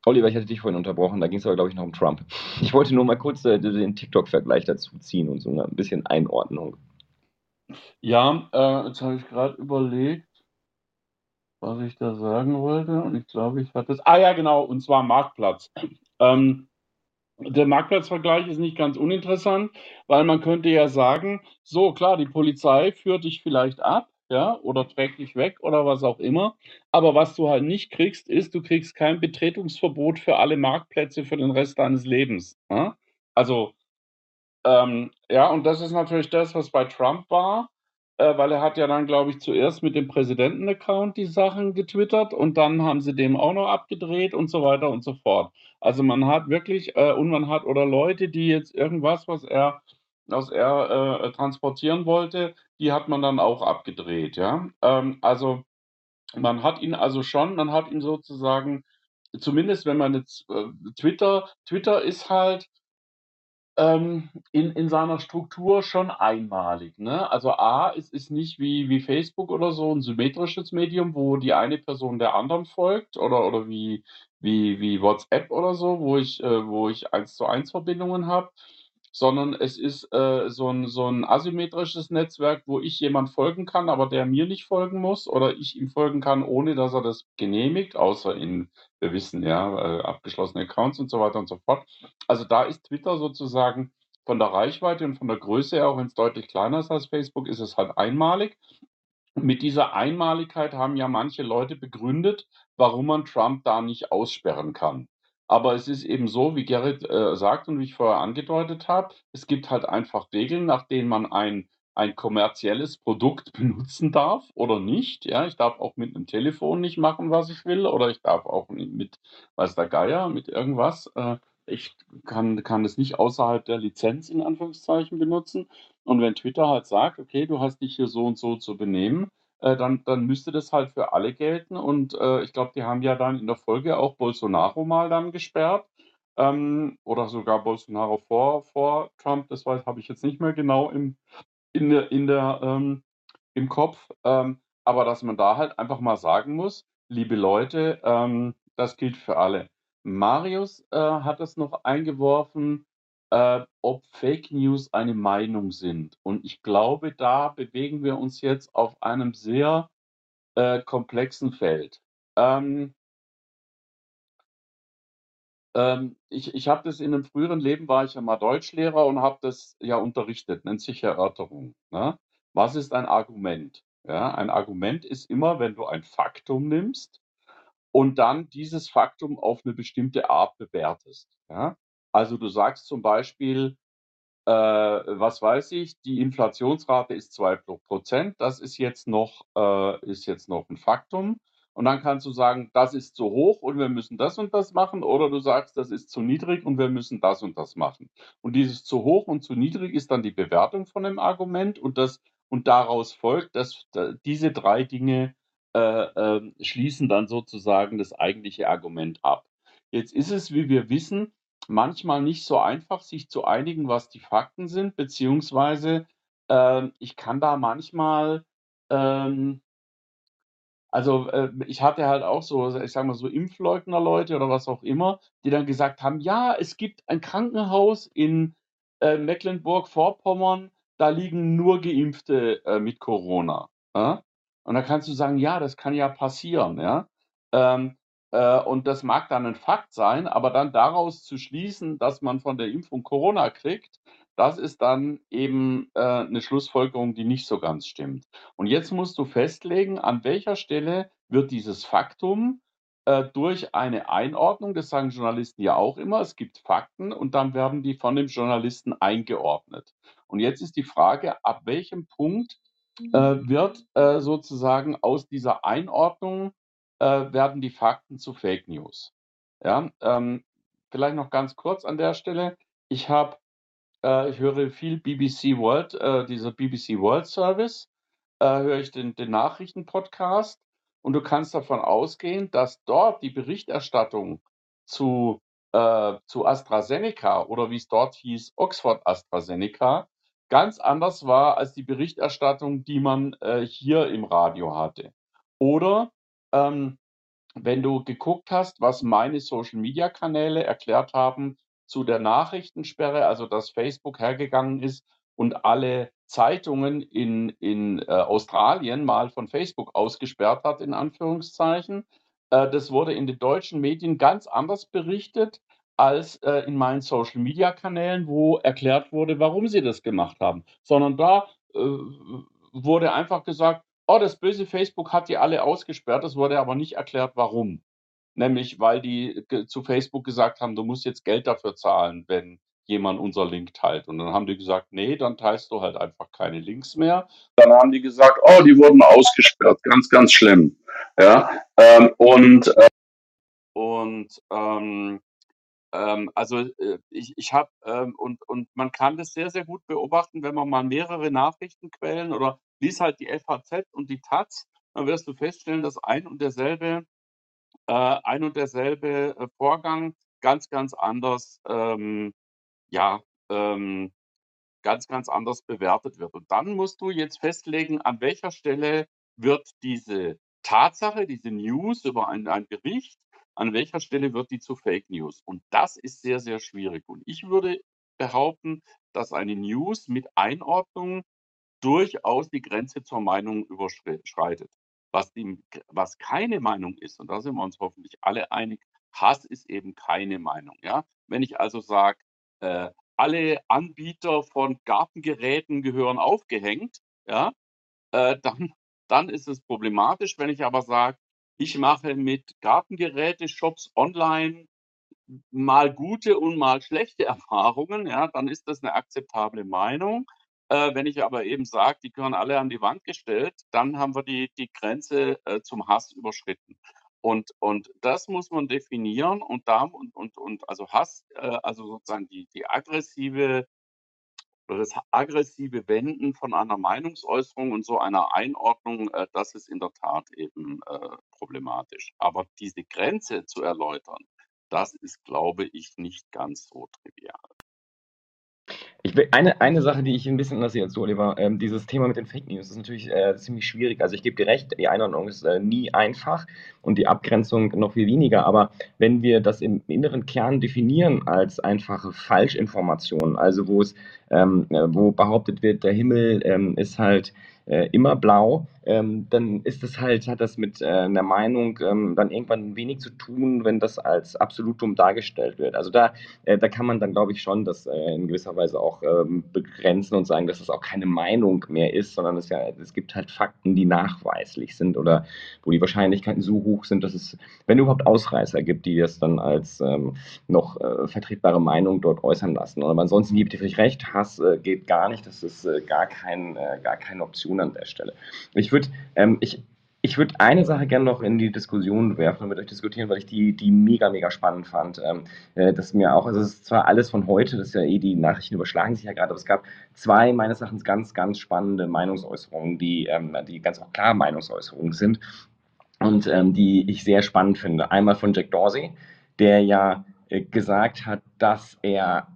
S1: Oliver, ich hatte dich vorhin unterbrochen, da ging es aber, glaube ich, noch um Trump. Ich wollte nur mal kurz äh, den TikTok-Vergleich dazu ziehen und so ein bisschen Einordnung.
S3: Ja, äh, jetzt habe ich gerade überlegt, was ich da sagen wollte. Und ich glaube, ich hatte es. Ah ja, genau, und zwar Marktplatz. Ähm, der Marktplatzvergleich ist nicht ganz uninteressant, weil man könnte ja sagen, so klar, die Polizei führt dich vielleicht ab, ja, oder trägt dich weg oder was auch immer. Aber was du halt nicht kriegst, ist, du kriegst kein Betretungsverbot für alle Marktplätze für den Rest deines Lebens. Ja? Also, ähm, ja, und das ist natürlich das, was bei Trump war, äh, weil er hat ja dann, glaube ich, zuerst mit dem Präsidenten-Account die Sachen getwittert und dann haben sie dem auch noch abgedreht und so weiter und so fort. Also man hat wirklich, äh, und man hat, oder Leute, die jetzt irgendwas, was er was er äh, transportieren wollte, die hat man dann auch abgedreht, ja. Ähm, also man hat ihn also schon, man hat ihn sozusagen, zumindest wenn man jetzt äh, Twitter, Twitter ist halt ähm, in, in seiner Struktur schon einmalig. Ne? Also A, es ist nicht wie, wie Facebook oder so ein symmetrisches Medium, wo die eine Person der anderen folgt oder, oder wie, wie, wie WhatsApp oder so, wo ich, äh, wo ich eins zu eins Verbindungen habe, sondern es ist äh, so, ein, so ein asymmetrisches Netzwerk, wo ich jemand folgen kann, aber der mir nicht folgen muss oder ich ihm folgen kann, ohne dass er das genehmigt, außer in, wir wissen ja, äh, abgeschlossene Accounts und so weiter und so fort. Also da ist Twitter sozusagen von der Reichweite und von der Größe her, auch wenn es deutlich kleiner ist als Facebook, ist es halt einmalig. Mit dieser Einmaligkeit haben ja manche Leute begründet, warum man Trump da nicht aussperren kann. Aber es ist eben so, wie Gerrit äh, sagt und wie ich vorher angedeutet habe, es gibt halt einfach Regeln, nach denen man ein, ein kommerzielles Produkt (laughs) benutzen darf oder nicht. Ja, ich darf auch mit einem Telefon nicht machen, was ich will, oder ich darf auch mit, weiß der Geier, mit irgendwas. Äh, ich kann, kann es nicht außerhalb der Lizenz in Anführungszeichen benutzen. Und wenn Twitter halt sagt, okay, du hast dich hier so und so zu benehmen, äh, dann, dann müsste das halt für alle gelten. Und äh, ich glaube, die haben ja dann in der Folge auch Bolsonaro mal dann gesperrt. Ähm, oder sogar Bolsonaro vor, vor Trump, das habe ich jetzt nicht mehr genau im, in der, in der, ähm, im Kopf. Ähm, aber dass man da halt einfach mal sagen muss, liebe Leute, ähm, das gilt für alle. Marius äh, hat es noch eingeworfen, äh, ob Fake News eine Meinung sind. Und ich glaube, da bewegen wir uns jetzt auf einem sehr äh, komplexen Feld. Ähm, ähm, ich ich habe das in einem früheren Leben, war ich ja mal Deutschlehrer und habe das ja unterrichtet, nennt sich Erörterung. Ne? Was ist ein Argument? Ja, ein Argument ist immer, wenn du ein Faktum nimmst und dann dieses Faktum auf eine bestimmte Art bewertest. Ja? Also du sagst zum Beispiel, äh, was weiß ich, die Inflationsrate ist 2 Prozent, das ist jetzt noch, äh, ist jetzt noch ein Faktum. Und dann kannst du sagen, das ist zu hoch und wir müssen das und das machen. Oder du sagst, das ist zu niedrig und wir müssen das und das machen. Und dieses zu hoch und zu niedrig ist dann die Bewertung von dem Argument und das und daraus folgt, dass diese drei Dinge äh, äh, schließen dann sozusagen das eigentliche Argument ab. Jetzt ist es, wie wir wissen, manchmal nicht so einfach, sich zu einigen, was die Fakten sind, beziehungsweise ähm, ich kann da manchmal, ähm, also äh, ich hatte halt auch so, ich sag mal so Impfleugner-Leute oder was auch immer, die dann gesagt haben, ja, es gibt ein Krankenhaus in äh, Mecklenburg-Vorpommern, da liegen nur Geimpfte äh, mit Corona. Ja? Und da kannst du sagen, ja, das kann ja passieren, ja. Ähm, äh, und das mag dann ein Fakt sein, aber dann daraus zu schließen, dass man von der Impfung Corona kriegt, das ist dann eben äh, eine Schlussfolgerung, die nicht so ganz stimmt. Und jetzt musst du festlegen, an welcher Stelle wird dieses Faktum äh, durch eine Einordnung, das sagen Journalisten ja auch immer, es gibt Fakten und dann werden die von dem Journalisten eingeordnet. Und jetzt ist die Frage, ab welchem Punkt äh, wird äh, sozusagen aus dieser Einordnung äh, werden die Fakten zu Fake News. Ja, ähm, vielleicht noch ganz kurz an der Stelle. Ich habe, äh, ich höre viel BBC World, äh, dieser BBC World Service, äh, höre ich den, den Nachrichtenpodcast und du kannst davon ausgehen, dass dort die Berichterstattung zu, äh, zu AstraZeneca oder wie es dort hieß, Oxford AstraZeneca, ganz anders war als die Berichterstattung, die man äh, hier im Radio hatte. Oder ähm, wenn du geguckt hast, was meine Social-Media-Kanäle erklärt haben zu der Nachrichtensperre, also dass Facebook hergegangen ist und alle Zeitungen in, in äh, Australien mal von Facebook ausgesperrt hat, in Anführungszeichen. Äh, das wurde in den deutschen Medien ganz anders berichtet als äh, in meinen Social-Media-Kanälen, wo erklärt wurde, warum sie das gemacht haben, sondern da äh, wurde einfach gesagt, oh, das böse Facebook hat die alle ausgesperrt, es wurde aber nicht erklärt, warum. Nämlich, weil die zu Facebook gesagt haben, du musst jetzt Geld dafür zahlen, wenn jemand unser Link teilt. Und dann haben die gesagt, nee, dann teilst du halt einfach keine Links mehr. Dann haben die gesagt, oh, die wurden ausgesperrt, ganz, ganz schlimm. Ja, ähm, und, äh, und ähm, ähm, also äh, ich, ich habe ähm, und, und man kann das sehr, sehr gut beobachten, wenn man mal mehrere Nachrichtenquellen oder liest halt die FAZ und die Taz, dann wirst du feststellen, dass ein und derselbe, ein und derselbe äh, Vorgang ganz, ganz anders, ähm, ja, ähm, ganz, ganz anders bewertet wird. Und dann musst du jetzt festlegen, an welcher Stelle wird diese Tatsache, diese News über ein, ein Bericht an welcher Stelle wird die zu Fake News? Und das ist sehr, sehr schwierig. Und ich würde behaupten, dass eine News mit Einordnung durchaus die Grenze zur Meinung überschreitet. Was, die, was keine Meinung ist, und da sind wir uns hoffentlich alle einig, Hass ist eben keine Meinung. Ja? Wenn ich also sage, äh, alle Anbieter von Gartengeräten gehören aufgehängt, ja, äh, dann, dann ist es problematisch. Wenn ich aber sage, ich mache mit Gartengeräte-Shops online mal gute und mal schlechte (laughs) Erfahrungen, ja, dann ist das eine akzeptable Meinung. Äh, wenn ich aber eben sage, die gehören alle an die Wand gestellt, dann haben wir die, die Grenze äh, zum Hass überschritten. Und, und das muss man definieren und da und, und, und also Hass, äh, also sozusagen die, die aggressive das aggressive Wenden von einer Meinungsäußerung und so einer Einordnung, äh, das ist in der Tat eben äh, problematisch. Aber diese Grenze zu erläutern, das ist, glaube ich, nicht ganz so trivial.
S1: Ich will, eine, eine Sache, die ich ein bisschen anders sehe als du, Oliver, ähm, dieses Thema mit den Fake News ist natürlich äh, ziemlich schwierig. Also ich gebe dir recht, die Einordnung ist äh, nie einfach und die Abgrenzung noch viel weniger. Aber wenn wir das im inneren Kern definieren als einfache Falschinformation, also wo es, ähm, äh, wo behauptet wird, der Himmel ähm, ist halt äh, immer blau, ähm, dann ist es halt, hat das mit äh, einer Meinung ähm, dann irgendwann wenig zu tun, wenn das als Absolutum dargestellt wird. Also da, äh, da kann man dann, glaube ich, schon das äh, in gewisser Weise auch ähm, begrenzen und sagen, dass es auch keine Meinung mehr ist, sondern es, ja, es gibt halt Fakten, die nachweislich sind oder wo die Wahrscheinlichkeiten so hoch sind, dass es, wenn überhaupt Ausreißer gibt, die das dann als ähm, noch äh, vertretbare Meinung dort äußern lassen. Aber ansonsten gibt ihr vielleicht recht, Hass äh, geht gar nicht, das ist gar, kein, gar keine Option an der Stelle. Ich würde ähm, ich, ich würd eine Sache gerne noch in die Diskussion werfen und mit euch diskutieren, weil ich die, die mega, mega spannend fand. Ähm, äh, das mir auch, also es ist zwar alles von heute, das ist ja eh, die Nachrichten überschlagen sich ja gerade, aber es gab zwei meines Erachtens ganz, ganz spannende Meinungsäußerungen, die, ähm, die ganz auch klar Meinungsäußerungen sind und ähm, die ich sehr spannend finde. Einmal von Jack Dorsey, der ja äh, gesagt hat, dass er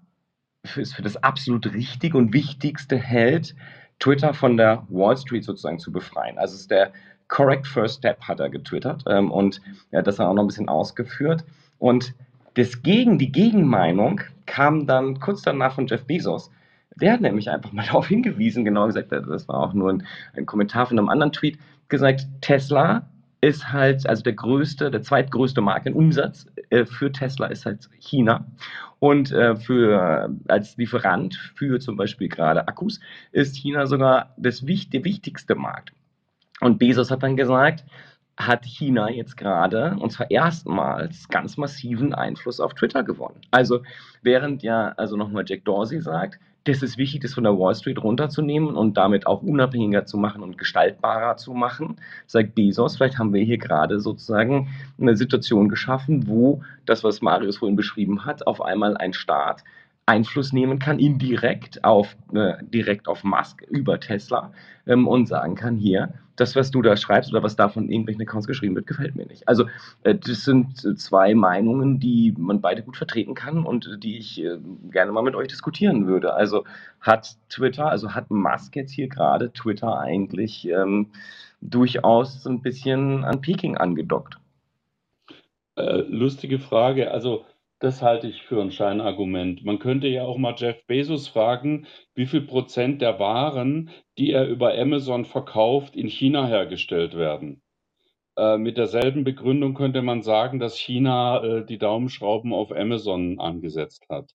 S1: für, für das absolut Richtige und Wichtigste hält, Twitter von der Wall Street sozusagen zu befreien. Also es ist der Correct First Step, hat er getwittert ähm, und er hat das dann auch noch ein bisschen ausgeführt. Und das Gegen, die Gegenmeinung kam dann kurz danach von Jeff Bezos. Der hat nämlich einfach mal (laughs) darauf hingewiesen, genau gesagt, das war auch nur ein, ein Kommentar von einem anderen Tweet, gesagt, Tesla ist halt, also der größte, der zweitgrößte Markt in Umsatz äh, für Tesla ist halt China. Und äh, für, als Lieferant für zum Beispiel gerade Akkus ist China sogar das, der wichtigste Markt. Und Bezos hat dann gesagt, hat China jetzt gerade, und zwar erstmals, ganz massiven Einfluss auf Twitter gewonnen. Also während ja, also nochmal Jack Dorsey sagt, das ist wichtig, das von der Wall Street runterzunehmen und damit auch unabhängiger zu machen und gestaltbarer zu machen, sagt Bezos, vielleicht haben wir hier gerade sozusagen eine Situation geschaffen, wo das, was Marius vorhin beschrieben hat, auf einmal ein Staat Einfluss nehmen kann, indirekt auf, äh, direkt auf Musk über Tesla ähm, und sagen kann, hier, das, was du da schreibst oder was da von irgendwelchen Accounts geschrieben wird, gefällt mir nicht. Also äh, das sind äh, zwei Meinungen, die man beide gut vertreten kann und die ich äh, gerne mal mit euch diskutieren würde. Also hat Twitter, also hat Musk jetzt hier gerade Twitter eigentlich ähm, durchaus so ein bisschen an Peking angedockt?
S3: Äh, lustige Frage. Also, das halte ich für ein Scheinargument. Man könnte ja auch mal Jeff Bezos fragen, wie viel Prozent der Waren, die er über Amazon verkauft, in China hergestellt werden. Äh, mit derselben Begründung könnte man sagen, dass China äh, die Daumenschrauben auf Amazon angesetzt hat.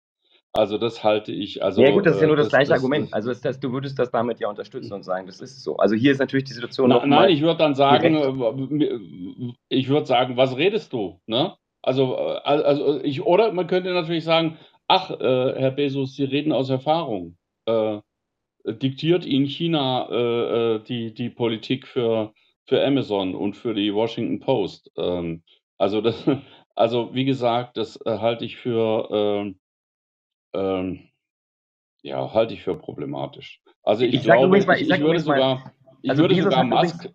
S3: Also das halte ich, also.
S1: Ja gut, das ist ja nur das,
S3: das
S1: gleiche
S3: das,
S1: Argument. Also ist das, du würdest das damit ja unterstützen und sagen, das ist so. Also hier ist natürlich die Situation.
S3: Na, nein, ich würde dann sagen,
S1: direkt.
S3: äh, ich würde sagen, was redest du? Ne? Also, äh, also ich, oder man könnte natürlich sagen, ach, äh, Herr Bezos, Sie reden aus Erfahrung. Äh, diktiert Ihnen China äh, äh, die, die Politik für, für Amazon und für die Washington Post? Ähm, also, das, (laughs) also wie gesagt, das äh, halte ich für ähm, ähm, ja, halte ich für problematisch. Also ich,
S1: Ich
S3: glaube,
S1: mal,
S3: ich,
S1: ich
S3: würde sogar, ich
S1: also
S3: würde
S1: Bezos
S3: sogar Musk.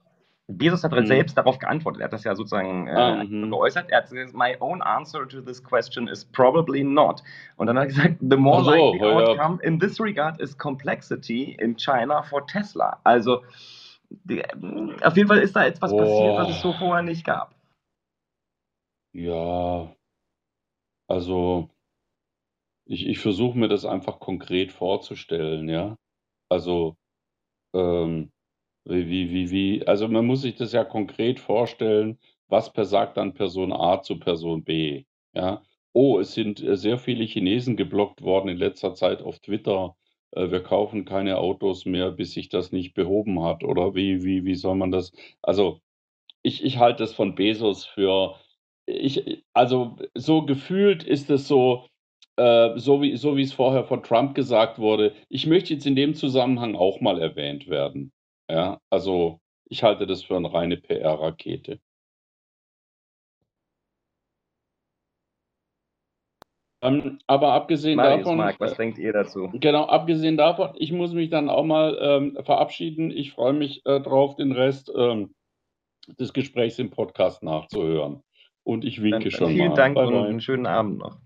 S1: Bezos hat
S3: Hm,
S1: selbst darauf geantwortet. Er hat das ja sozusagen
S3: ah,
S1: äh,
S3: mhm.
S1: geäußert. Er hat gesagt, my own answer to this question is probably not. Und dann hat er gesagt, the more
S3: so,
S1: likely
S3: ja,
S1: outcome in this regard is complexity in China for Tesla. Also die, auf jeden Fall ist da etwas passiert, was es so vorher nicht gab.
S3: ja, also ich, ich versuche mir das einfach konkret vorzustellen, ja. Also, ähm, wie, wie, wie, also man muss sich das ja konkret vorstellen, was sagt dann Person A zu Person B, ja. Oh, es sind äh, sehr viele Chinesen geblockt worden in letzter Zeit auf Twitter. Äh, wir kaufen keine Autos mehr, bis sich das nicht behoben hat. Oder wie, wie, wie soll man das? Also, ich, ich halte es von Bezos für, ich, also so gefühlt ist es so, äh, so wie, so wie es vorher von Trump gesagt wurde. Ich möchte jetzt in dem Zusammenhang auch mal erwähnt werden. Ja, also ich halte das für eine reine PR-Rakete. Ähm, aber abgesehen
S1: Marius,
S3: davon,
S1: Marc, was
S3: äh,
S1: denkt ihr dazu?
S3: genau, abgesehen davon, ich muss mich dann auch mal ähm, verabschieden. Ich freue mich äh, drauf, den Rest ähm, des Gesprächs im Podcast nachzuhören. Und ich
S1: Dann,
S3: winke
S1: dann
S3: schon
S1: vielen
S3: mal.
S1: Dank
S3: Bye,
S1: und
S3: bye.
S1: einen schönen Abend noch.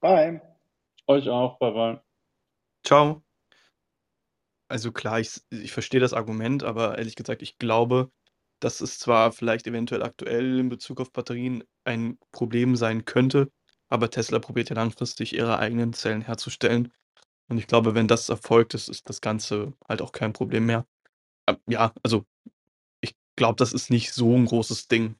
S2: Bye.
S3: Euch auch. Bye, bye.
S4: Ciao. Also klar, ich, ich verstehe das Argument, aber ehrlich gesagt, ich glaube, dass es zwar vielleicht eventuell aktuell in Bezug auf Batterien ein Problem sein könnte, aber Tesla probiert ja langfristig ihre eigenen Zellen herzustellen. Und ich glaube, wenn das erfolgt ist, ist das Ganze halt auch kein Problem mehr. Ähm, ja, also ich glaube, das ist nicht so ein großes Ding.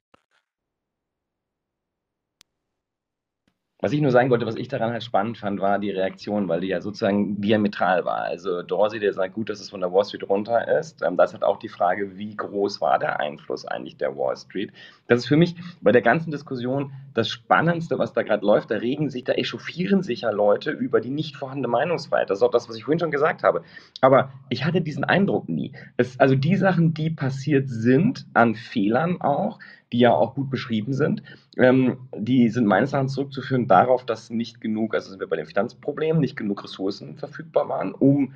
S1: Was ich nur sagen wollte, was ich daran halt spannend fand, war die Reaktion, weil die ja sozusagen diametral war. Also Dorsey, der sagt, gut, dass es von der Wall Street runter ist. Ähm, das hat auch die Frage, wie groß war der Einfluss eigentlich der Wall Street? Das ist für mich bei der ganzen Diskussion das Spannendste, was da gerade läuft. Da regen sich, da echauffieren sich ja Leute über die nicht vorhandene Meinungsfreiheit. Das ist auch das, was ich vorhin schon gesagt habe. Aber ich hatte diesen Eindruck nie. Es, also die Sachen, die passiert sind, an Fehlern auch, die ja auch gut beschrieben sind, ähm, die sind meines Erachtens zurückzuführen darauf, dass nicht genug, also sind wir bei den Finanzproblemen, nicht genug Ressourcen verfügbar waren, um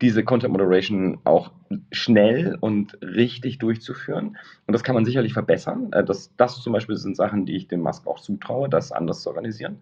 S1: diese Content Moderation auch schnell und richtig durchzuführen. Und das kann man sicherlich verbessern. Äh, das, das zum Beispiel sind Sachen, die ich dem Musk auch zutraue, das anders zu organisieren.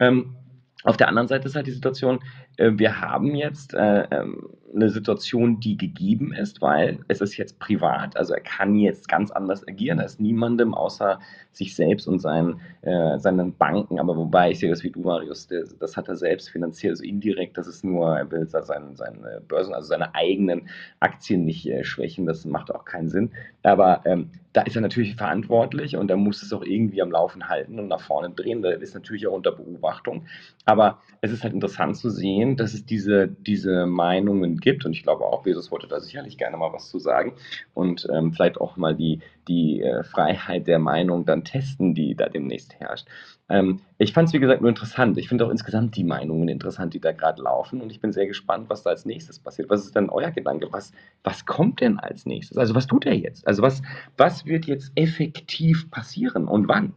S1: Ähm, auf der anderen Seite ist halt die Situation, äh, wir haben jetzt äh, ähm, eine Situation, die gegeben ist, weil es ist jetzt privat, also er kann jetzt ganz anders agieren. Er ist niemandem außer sich selbst und seinen, äh, seinen Banken, aber wobei ich sehe das wie du, Marius, der, das hat er selbst finanziert, also indirekt, das ist nur, er will seine, seine Börsen, also seine eigenen Aktien nicht äh, schwächen, das macht auch keinen Sinn. Aber ähm, da ist er natürlich verantwortlich und er muss es auch irgendwie am Laufen halten und nach vorne drehen. Da ist natürlich auch unter Beobachtung. Aber es ist halt interessant zu sehen, dass es diese, diese Meinungen gibt. Und ich glaube auch, Bezos wollte da sicherlich gerne mal was zu sagen. Und ähm, vielleicht auch mal die, die äh, Freiheit der Meinung dann testen, die da demnächst herrscht. Ähm, ich fand es, wie gesagt, nur interessant. Ich finde auch insgesamt die Meinungen interessant, die da gerade laufen. Und ich bin sehr gespannt, was da als nächstes passiert. Was ist denn euer Gedanke? Was, was kommt denn als nächstes? Also was tut er jetzt? Also was, was wird jetzt effektiv passieren und wann?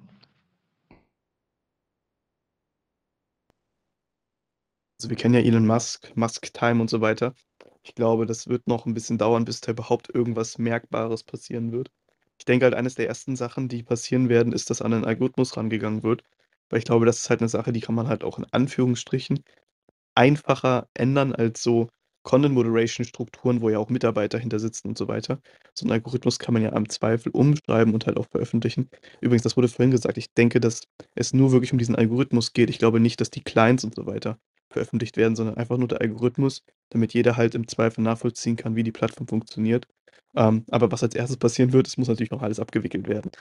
S4: Also wir kennen ja Elon Musk, Musk Time und so weiter. Ich glaube, das wird noch ein bisschen dauern, bis da überhaupt irgendwas Merkbares passieren wird. Ich denke halt, eines der ersten Sachen, die passieren werden, ist, dass an einen Algorithmus rangegangen wird. Weil ich glaube, das ist halt eine Sache, die kann man halt auch in Anführungsstrichen einfacher ändern als so Content Moderation Strukturen, wo ja auch Mitarbeiter hinter sitzen und so weiter. So 'n Algorithmus kann man ja im Zweifel umschreiben und halt auch veröffentlichen. Übrigens, das wurde vorhin gesagt, ich denke, dass es nur wirklich um diesen Algorithmus geht. Ich glaube nicht, dass die Clients und so weiter veröffentlicht werden, sondern einfach nur der Algorithmus, damit jeder halt im Zweifel nachvollziehen kann, wie die Plattform funktioniert. Ähm, aber was als Erstes passieren wird, es muss natürlich noch alles abgewickelt werden.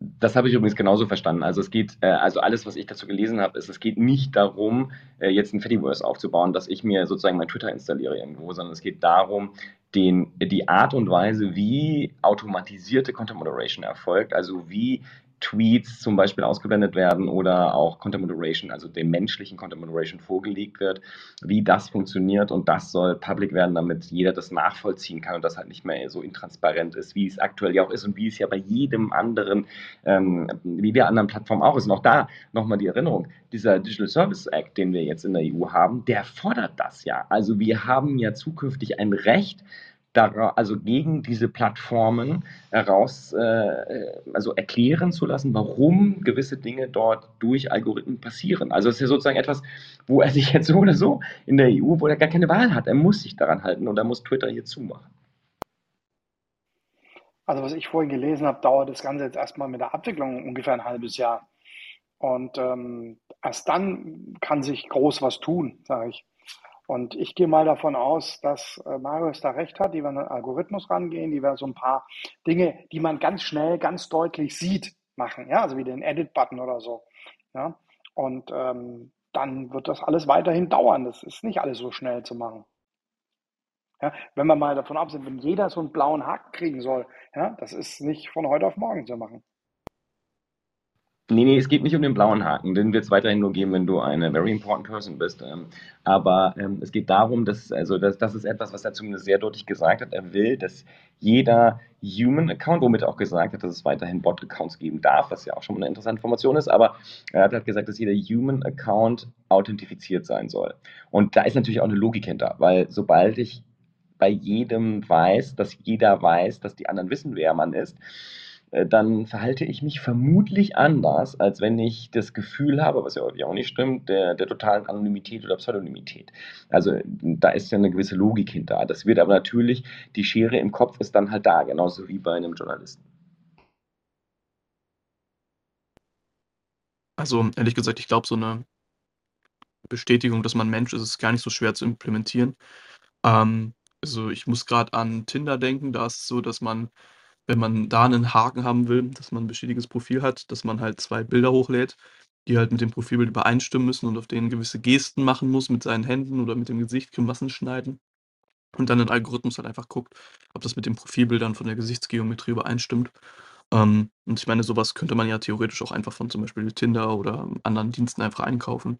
S1: Das habe ich übrigens genauso verstanden. Also es geht, äh, also alles, was ich dazu gelesen habe, ist, es geht nicht darum, äh, jetzt ein Fediverse aufzubauen, dass ich mir sozusagen mein Twitter installiere irgendwo, sondern es geht darum, den, die Art und Weise, wie automatisierte Content Moderation erfolgt, also wie Tweets zum Beispiel ausgeblendet werden oder auch Content Moderation, also dem menschlichen Content Moderation vorgelegt wird, wie das funktioniert und das soll public werden, damit jeder das nachvollziehen kann und das halt nicht mehr so intransparent ist, wie es aktuell ja auch ist und wie es ja bei jedem anderen, ähm, wie der anderen Plattform auch ist. Und auch da nochmal die Erinnerung, dieser Digital Service Act, den wir jetzt in der EU haben, der fordert das ja. Also wir haben ja zukünftig ein Recht, also gegen diese Plattformen heraus, äh, also erklären zu lassen, warum gewisse Dinge dort durch Algorithmen passieren. Also es ist ja sozusagen etwas, wo er sich jetzt so oder so in der EU, wo er gar keine Wahl hat. Er muss sich daran halten und er muss Twitter hier zumachen.
S2: Also was ich vorhin gelesen habe, dauert das Ganze jetzt erstmal mit der Abwicklung ungefähr ein halbes Jahr. Und ähm, erst dann kann sich groß was tun, sage ich. Und ich gehe mal davon aus, dass äh, Marius da recht hat, die werden an Algorithmus rangehen, die werden so ein paar Dinge, die man ganz schnell, ganz deutlich sieht, machen, ja, also wie den Edit-Button oder so. Ja. Und ähm, dann wird das alles weiterhin dauern. Das ist nicht alles so schnell zu machen. Ja, wenn wir mal davon absehen, wenn jeder so einen blauen Haken kriegen soll, ja, das ist nicht von heute auf morgen zu machen.
S1: Nee, nee, es geht nicht um den blauen Haken, den wird es weiterhin nur geben, wenn du eine very important person bist. Ähm, aber ähm, es geht darum, dass, also das, das ist etwas, was er zumindest sehr deutlich gesagt hat. Er will, dass jeder Human Account, womit er auch gesagt hat, dass es weiterhin Bot Accounts geben darf, was ja auch schon eine interessante Information ist, aber er hat halt gesagt, dass jeder Human Account authentifiziert sein soll. Und da ist natürlich auch eine Logik hinter, weil sobald ich bei jedem weiß, dass jeder weiß, dass die anderen wissen, wer man ist, dann verhalte ich mich vermutlich anders, als wenn ich das Gefühl habe, was ja auch nicht stimmt, der, der totalen Anonymität oder Pseudonymität. Also da ist ja eine gewisse Logik hinter. Das wird aber natürlich, die Schere im Kopf ist dann halt da, genauso wie bei einem Journalisten.
S4: Also ehrlich gesagt, ich glaube, so eine Bestätigung, dass man Mensch ist, ist gar nicht so schwer zu implementieren. Ähm, also ich muss gerade an Tinder denken, da ist es so, dass man wenn man da einen Haken haben will, dass man 'n bestätigtes Profil hat, dass man halt zwei Bilder hochlädt, die halt mit dem Profilbild übereinstimmen müssen und auf denen gewisse Gesten machen muss mit seinen Händen oder mit dem Gesicht, Grimassen schneiden. Und dann 'n Algorithmus halt einfach guckt, ob das mit den Profilbildern von der Gesichtsgeometrie übereinstimmt. Ähm, und ich meine, sowas könnte man ja theoretisch auch einfach von zum Beispiel Tinder oder anderen Diensten einfach einkaufen.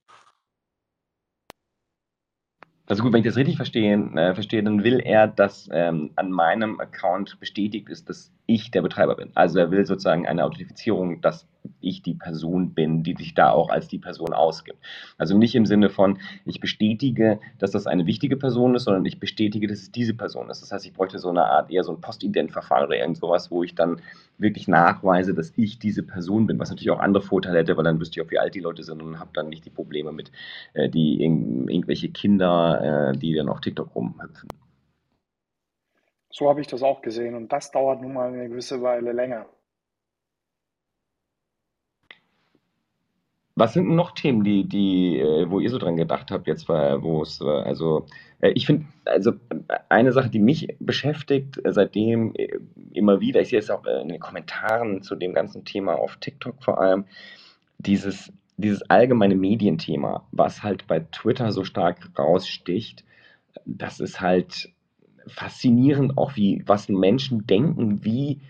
S1: Also gut, wenn ich das richtig verstehe, äh, verstehe dann will er, dass ähm, an meinem Account bestätigt ist, dass ich der Betreiber bin. Also er will sozusagen eine Authentifizierung, dass ich die Person bin, die sich da auch als die Person ausgibt. Also nicht im Sinne von, ich bestätige, dass das eine wichtige Person ist, sondern ich bestätige, dass es diese Person ist. Das heißt, ich bräuchte so eine Art, eher so ein Postident-Verfahren oder irgend sowas, wo ich dann wirklich nachweise, dass ich diese Person bin, was natürlich auch andere Vorteile hätte, weil dann wüsste ich auch, wie alt die Leute sind und habe dann nicht die Probleme mit, äh, die irg irgendwelche Kinder, äh, die dann auf TikTok rumhüpfen.
S2: So habe ich das auch gesehen und das dauert nun mal eine gewisse Weile länger.
S1: Was sind noch Themen, die, die, äh, wo ihr so dran gedacht habt, jetzt, wo es, äh, also, äh, ich finde, also eine Sache, die mich beschäftigt, seitdem immer wieder, ich sehe es auch in den Kommentaren zu dem ganzen Thema auf TikTok vor allem, dieses, dieses allgemeine Medienthema, was halt bei Twitter so stark raussticht, das ist halt faszinierend, auch wie, was Menschen denken, wie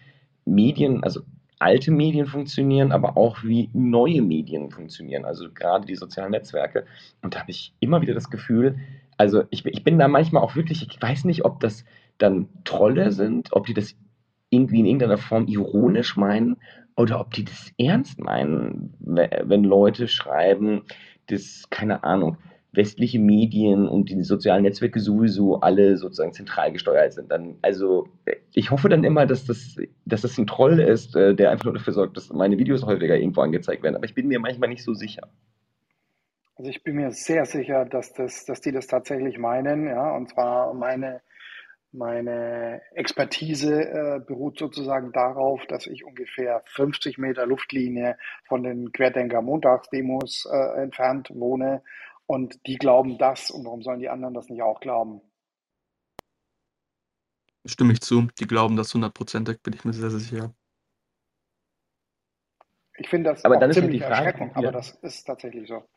S1: Medien, also alte Medien funktionieren, aber auch wie neue Medien funktionieren, also gerade die sozialen Netzwerke. Und da habe ich immer wieder das Gefühl, also ich, ich bin da manchmal auch wirklich, ich weiß nicht, ob das dann Trolle sind, ob die das irgendwie in irgendeiner Form ironisch meinen oder ob die das ernst meinen, wenn Leute schreiben, das, keine Ahnung, westliche Medien und die sozialen Netzwerke sowieso alle sozusagen zentral gesteuert sind. Dann, also ich hoffe dann immer, dass das, dass das ein Troll ist, äh, der einfach nur dafür sorgt, dass meine Videos häufiger irgendwo angezeigt werden. Aber ich bin mir manchmal nicht so sicher.
S2: Also ich bin mir sehr sicher, dass, das, dass die das tatsächlich meinen, ja, und zwar meine, meine Expertise äh, beruht sozusagen darauf, dass ich ungefähr 50 Meter Luftlinie von den Querdenker-Montagsdemos äh, entfernt wohne und die glauben das und warum sollen die anderen das nicht auch glauben?
S4: Stimme ich zu. Die glauben das hundertprozentig, bin ich mir sehr, sehr sicher.
S2: Ich finde das
S1: Aber
S2: auch
S1: dann ist halt
S2: ziemlich
S1: die Frage,
S2: erschreckend, aber
S1: ja.
S2: das ist tatsächlich so.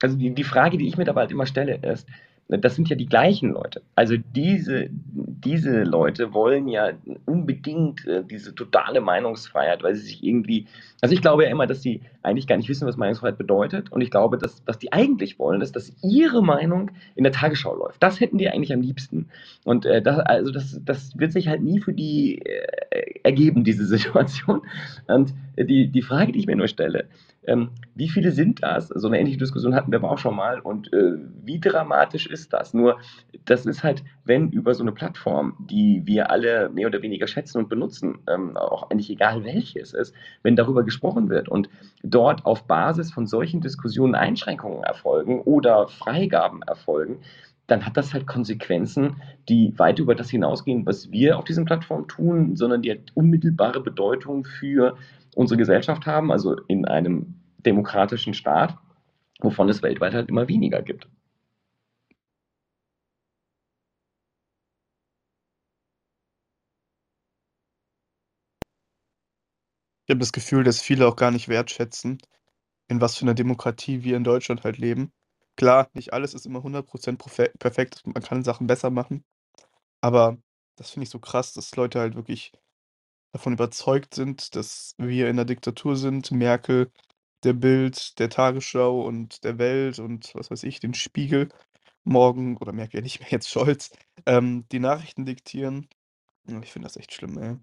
S1: Also die, die Frage, die ich mir dabei halt immer stelle, ist, das sind ja die gleichen Leute. Also diese, diese Leute wollen ja unbedingt äh, diese totale Meinungsfreiheit, weil sie sich irgendwie, also ich glaube ja immer, dass sie eigentlich gar nicht wissen, was Meinungsfreiheit bedeutet. Und ich glaube, dass was die eigentlich wollen, ist, dass ihre Meinung in der Tagesschau läuft. Das hätten die eigentlich am liebsten. Und äh, das, also das, das wird sich halt nie für die äh, ergeben, diese (laughs) Situation. Und die, die Frage, die ich mir nur stelle, ähm, wie viele sind das? So eine ähnliche Diskussion hatten wir aber auch schon mal. Und äh, wie dramatisch ist das? Nur, das ist halt, wenn über so eine Plattform, die wir alle mehr oder weniger schätzen und benutzen, ähm, auch eigentlich egal welche es ist, wenn darüber gesprochen wird und dort auf Basis von solchen Diskussionen Einschränkungen erfolgen oder Freigaben erfolgen, dann hat das halt Konsequenzen, die weit über das hinausgehen, was wir auf diesen Plattformen tun, sondern die halt unmittelbare Bedeutung für unsere Gesellschaft haben, also in einem demokratischen Staat, wovon es weltweit halt immer weniger gibt.
S4: Ich habe das Gefühl, dass viele auch gar nicht wertschätzen, in was für einer Demokratie wir in Deutschland halt leben. Klar, nicht alles ist immer 100% profe perfekt, man kann Sachen besser machen, aber das finde ich so krass, dass Leute halt wirklich davon überzeugt sind, dass wir in 'ner Diktatur sind, Merkel, der Bild, der Tagesschau und der Welt und was weiß ich, den Spiegel morgen oder Merkel ja nicht mehr, jetzt Scholz, ähm, die Nachrichten diktieren. Ich finde das echt schlimm, ey.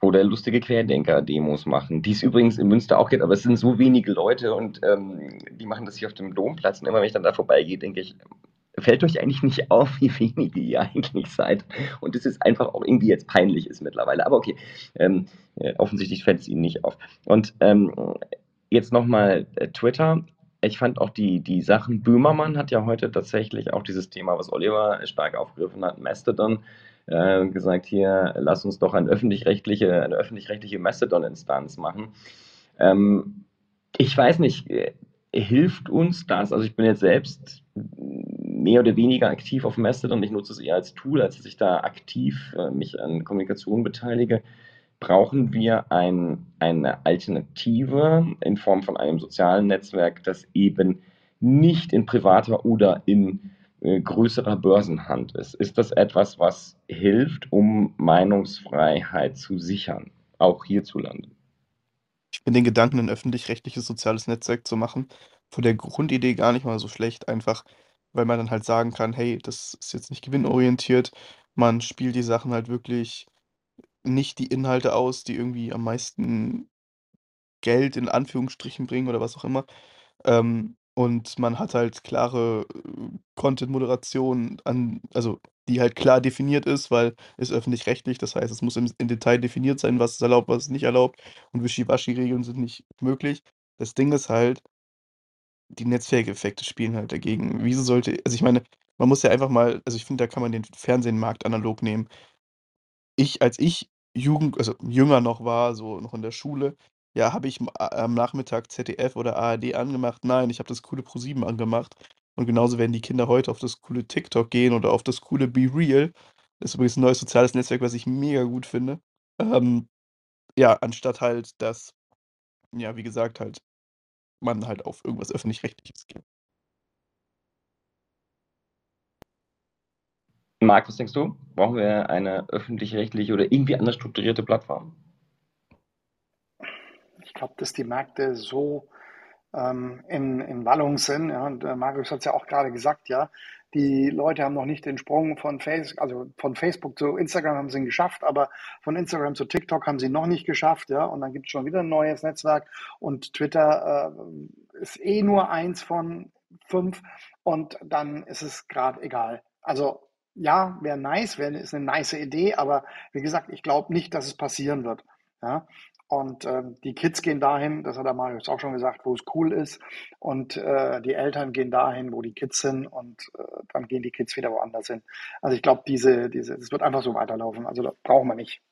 S1: Oder lustige Querdenker-Demos machen, die es übrigens in Münster auch gibt, aber es sind so wenige Leute und ähm, die machen das hier auf dem Domplatz. Und immer wenn ich dann da vorbeigehe, denke ich, fällt euch eigentlich nicht auf, (laughs) wie wenige ihr eigentlich seid. Und es ist einfach auch irgendwie jetzt peinlich ist mittlerweile. Aber okay, ähm, äh, offensichtlich fällt es ihnen nicht auf. Und ähm, jetzt nochmal äh, Twitter. Ich fand auch die, die Sachen, Böhmermann hat ja heute tatsächlich auch dieses Thema, was Oliver stark aufgegriffen hat, Mastodon, äh, gesagt, hier, lass uns doch eine öffentlich-rechtliche, eine öffentlich-rechtliche Mastodon-Instanz machen. Ähm, ich weiß nicht, äh, hilft uns das? Also ich bin jetzt selbst mehr oder weniger aktiv auf Mastodon. Ich nutze es eher als Tool, als dass ich da aktiv äh, mich an Kommunikation beteilige. Brauchen wir ein, eine Alternative in Form von einem sozialen Netzwerk, das eben nicht in privater oder in äh, größerer Börsenhand ist. Ist das etwas, was hilft, um Meinungsfreiheit zu sichern, auch hierzulande?
S4: Ich finde den Gedanken, ein öffentlich-rechtliches soziales Netzwerk zu machen, von der Grundidee gar nicht mal so schlecht, einfach weil man dann halt sagen kann: „Hey, das ist jetzt nicht gewinnorientiert.“ Man spielt die Sachen halt wirklich nicht die Inhalte aus, die irgendwie am meisten Geld in Anführungsstrichen bringen oder was auch immer. Ähm, und man hat halt klare, äh, Content-Moderation an also, die halt klar definiert ist, weil ist öffentlich-rechtlich. Das heißt, es muss im im Detail definiert sein, was ist erlaubt, was ist nicht erlaubt und Wischiwaschi-Regeln sind nicht möglich. Das Ding ist halt die Netzwerkeffekte spielen halt dagegen. Wieso sollte also, ich meine, man muss ja einfach mal also, ich finde, da kann man den Fernsehmarkt analog nehmen. Ich als ich Jugend also, jünger noch war, so noch in der Schule, ja, habe ich am Nachmittag ZDF oder ARD angemacht? Nein, ich habe das coole ProSieben angemacht. Und genauso werden die Kinder heute auf das coole TikTok gehen oder auf das coole BeReal. Das ist übrigens 'n neues soziales Netzwerk, was ich mega gut finde. Ähm, ja, anstatt halt, dass ja, wie gesagt, halt man halt auf irgendwas Öffentlich-Rechtliches geht.
S1: Marc, was denkst du? Brauchen wir eine öffentlich-rechtliche oder irgendwie anders strukturierte Plattform?
S2: Ich glaube, dass die Märkte so ähm, in, in Wallung sind. Ja, und äh, Marius hat es ja auch gerade gesagt, ja, die Leute haben noch nicht den Sprung von, Face, also von Facebook zu Instagram haben sie ihn geschafft, aber von Instagram zu TikTok haben sie noch nicht geschafft, ja, und dann gibt es schon wieder ein neues Netzwerk und Twitter äh, ist eh nur eins von fünf und dann ist es gerade egal. Also ja, wäre nice, wäre ist eine nice Idee, aber wie gesagt, ich glaube nicht, dass es passieren wird. Ja? Und äh, die Kids gehen dahin, das hat der Marius auch schon gesagt, wo es cool ist. Und äh, die Eltern gehen dahin, wo die Kids sind. Und äh, dann gehen die Kids wieder woanders hin. Also ich glaube, diese, diese, es wird einfach so weiterlaufen. Also das brauchen wir nicht.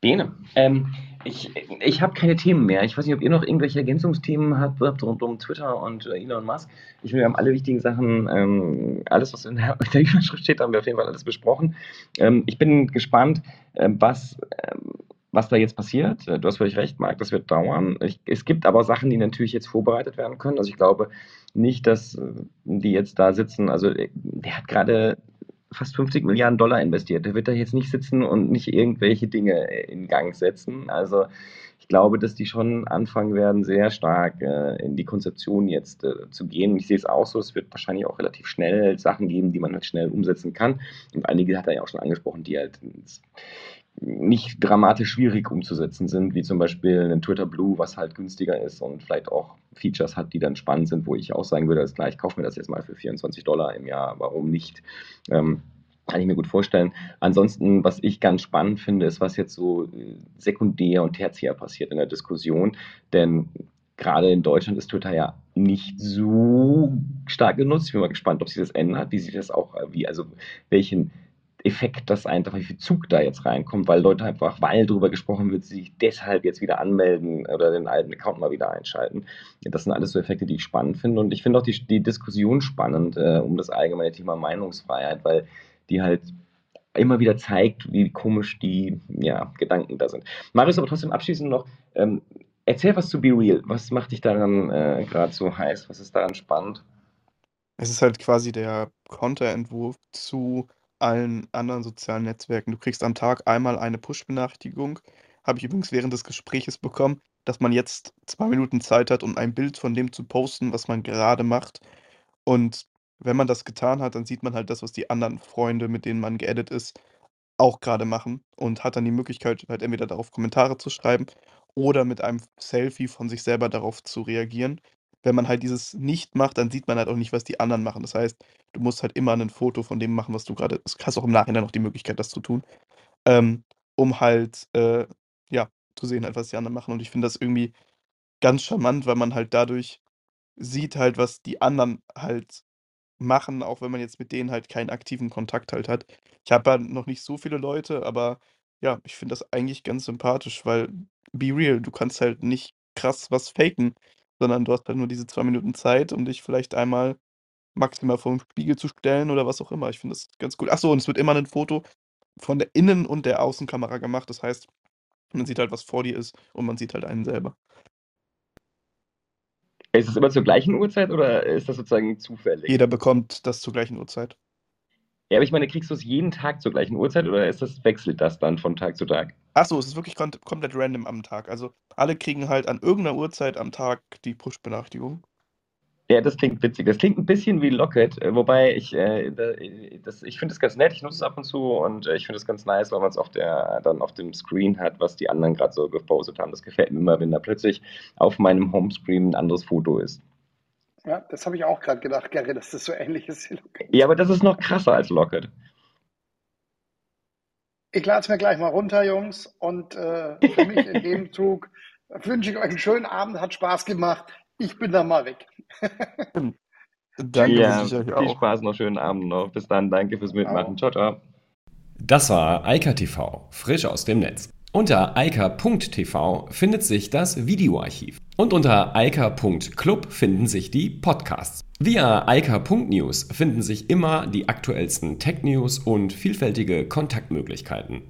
S1: Bene, ähm, ich, ich habe keine Themen mehr. Ich weiß nicht, ob ihr noch irgendwelche Ergänzungsthemen habt rund um Twitter und äh, Elon Musk. Ich finde, wir haben alle wichtigen Sachen, ähm, alles, was in der, (laughs) in der Überschrift steht, haben wir auf jeden Fall alles besprochen. Ähm, ich bin gespannt, äh, was, äh, was da jetzt passiert. Äh, du hast völlig recht, Marc, das wird dauern. Ich, es gibt aber Sachen, die natürlich jetzt vorbereitet werden können. Also ich glaube nicht, dass äh, die jetzt da sitzen. Also der hat gerade fast 50 Milliarden Dollar investiert. Der wird da jetzt nicht sitzen und nicht irgendwelche Dinge in Gang setzen. Also ich glaube, dass die schon anfangen werden, sehr stark äh, in die Konzeption jetzt äh, zu gehen. Ich sehe es auch so, es wird wahrscheinlich auch relativ schnell Sachen geben, die man halt schnell umsetzen kann. Und einige hat er ja auch schon angesprochen, die halt nicht dramatisch schwierig umzusetzen sind, wie zum Beispiel ein Twitter Blue, was halt günstiger ist und vielleicht auch Features hat, die dann spannend sind, wo ich auch sagen würde, alles klar, ich kaufe mir das jetzt mal für 24 Dollar im Jahr, warum nicht? Ähm, kann ich mir gut vorstellen. Ansonsten, was ich ganz spannend finde, ist, was jetzt so äh, sekundär und tertiär passiert in der Diskussion. Denn gerade in Deutschland ist Twitter ja nicht so stark genutzt. Ich bin mal gespannt, ob sich das ändert, wie sich das auch, äh, wie, also welchen Effekt, dass einfach wie viel Zug da jetzt reinkommt, weil Leute einfach, weil darüber gesprochen wird, sich deshalb jetzt wieder anmelden oder den alten Account mal wieder einschalten. Das sind alles so Effekte, die ich spannend finde. Und ich finde auch die, die Diskussion spannend äh, um das allgemeine Thema Meinungsfreiheit, weil die halt immer wieder zeigt, wie komisch die ja, Gedanken da sind. Marius, aber trotzdem abschließend noch, ähm, erzähl was zu Be Real. Was macht dich daran äh, gerade so heiß? Was ist daran spannend?
S4: Es ist halt quasi der Konterentwurf zu allen anderen sozialen Netzwerken. Du kriegst am Tag einmal eine Push-Benachrichtigung. Habe ich übrigens während des Gespräches bekommen, dass man jetzt zwei Minuten Zeit hat, um ein Bild von dem zu posten, was man gerade macht. Und wenn man das getan hat, dann sieht man halt das, was die anderen Freunde, mit denen man geaddet ist, auch gerade machen und hat dann die Möglichkeit, halt entweder darauf Kommentare zu schreiben oder mit einem Selfie von sich selber darauf zu reagieren wenn man halt dieses nicht macht, dann sieht man halt auch nicht, was die anderen machen. Das heißt, du musst halt immer ein Foto von dem machen, was du gerade du hast auch im Nachhinein noch die Möglichkeit, das zu tun, ähm, um halt, äh, ja, zu sehen halt, was die anderen machen. Und ich finde das irgendwie ganz charmant, weil man halt dadurch sieht halt, was die anderen halt machen, auch wenn man jetzt mit denen halt keinen aktiven Kontakt halt hat. Ich habe ja noch nicht so viele Leute, aber ja, ich finde das eigentlich ganz sympathisch, weil be real, du kannst halt nicht krass was faken sondern du hast halt nur diese zwei Minuten Zeit, um dich vielleicht einmal maximal vor den Spiegel zu stellen oder was auch immer. Ich finde das ganz gut. Achso, und es wird immer ein Foto von der Innen und der Außenkamera gemacht. Das heißt, man sieht halt, was vor dir ist und man sieht halt einen selber.
S1: Ist es immer zur gleichen Uhrzeit oder ist das sozusagen zufällig?
S4: Jeder bekommt das zur gleichen Uhrzeit.
S1: Ja, aber ich meine, kriegst du es jeden Tag zur gleichen Uhrzeit oder ist das, wechselt das dann von Tag zu Tag?
S4: Achso, es ist wirklich komplett random am Tag. Also alle kriegen halt an irgendeiner Uhrzeit am Tag die Push-Benachrichtigung.
S1: Ja, das klingt witzig. Das klingt ein bisschen wie Locket, äh, wobei ich, äh, das, ich finde es ganz nett, ich nutze es ab und zu und äh, ich finde es ganz nice, weil man es auf dann auf dem Screen hat, was die anderen gerade so gepostet haben. Das gefällt mir immer, wenn da plötzlich auf meinem Homescreen ein anderes Foto ist.
S2: Ja, das habe ich auch gerade gedacht, Gary, dass das so ähnlich ist wie
S1: Locket. Ja, aber das ist noch krasser als Locket.
S2: Ich lade es mir gleich mal runter, Jungs. Und äh, für mich in dem (laughs) Zug wünsche ich euch einen schönen Abend, hat Spaß gemacht. Ich bin dann mal weg. (laughs)
S1: danke, ja, viel Spaß noch, schönen Abend noch. Bis dann, danke fürs Mitmachen. Ciao, ciao. Das war Eika TV, frisch aus dem Netz. Unter eika.tv findet sich das Videoarchiv. Und unter eika.club finden sich die Podcasts. Via eika.news finden sich immer die aktuellsten Tech-News und vielfältige Kontaktmöglichkeiten.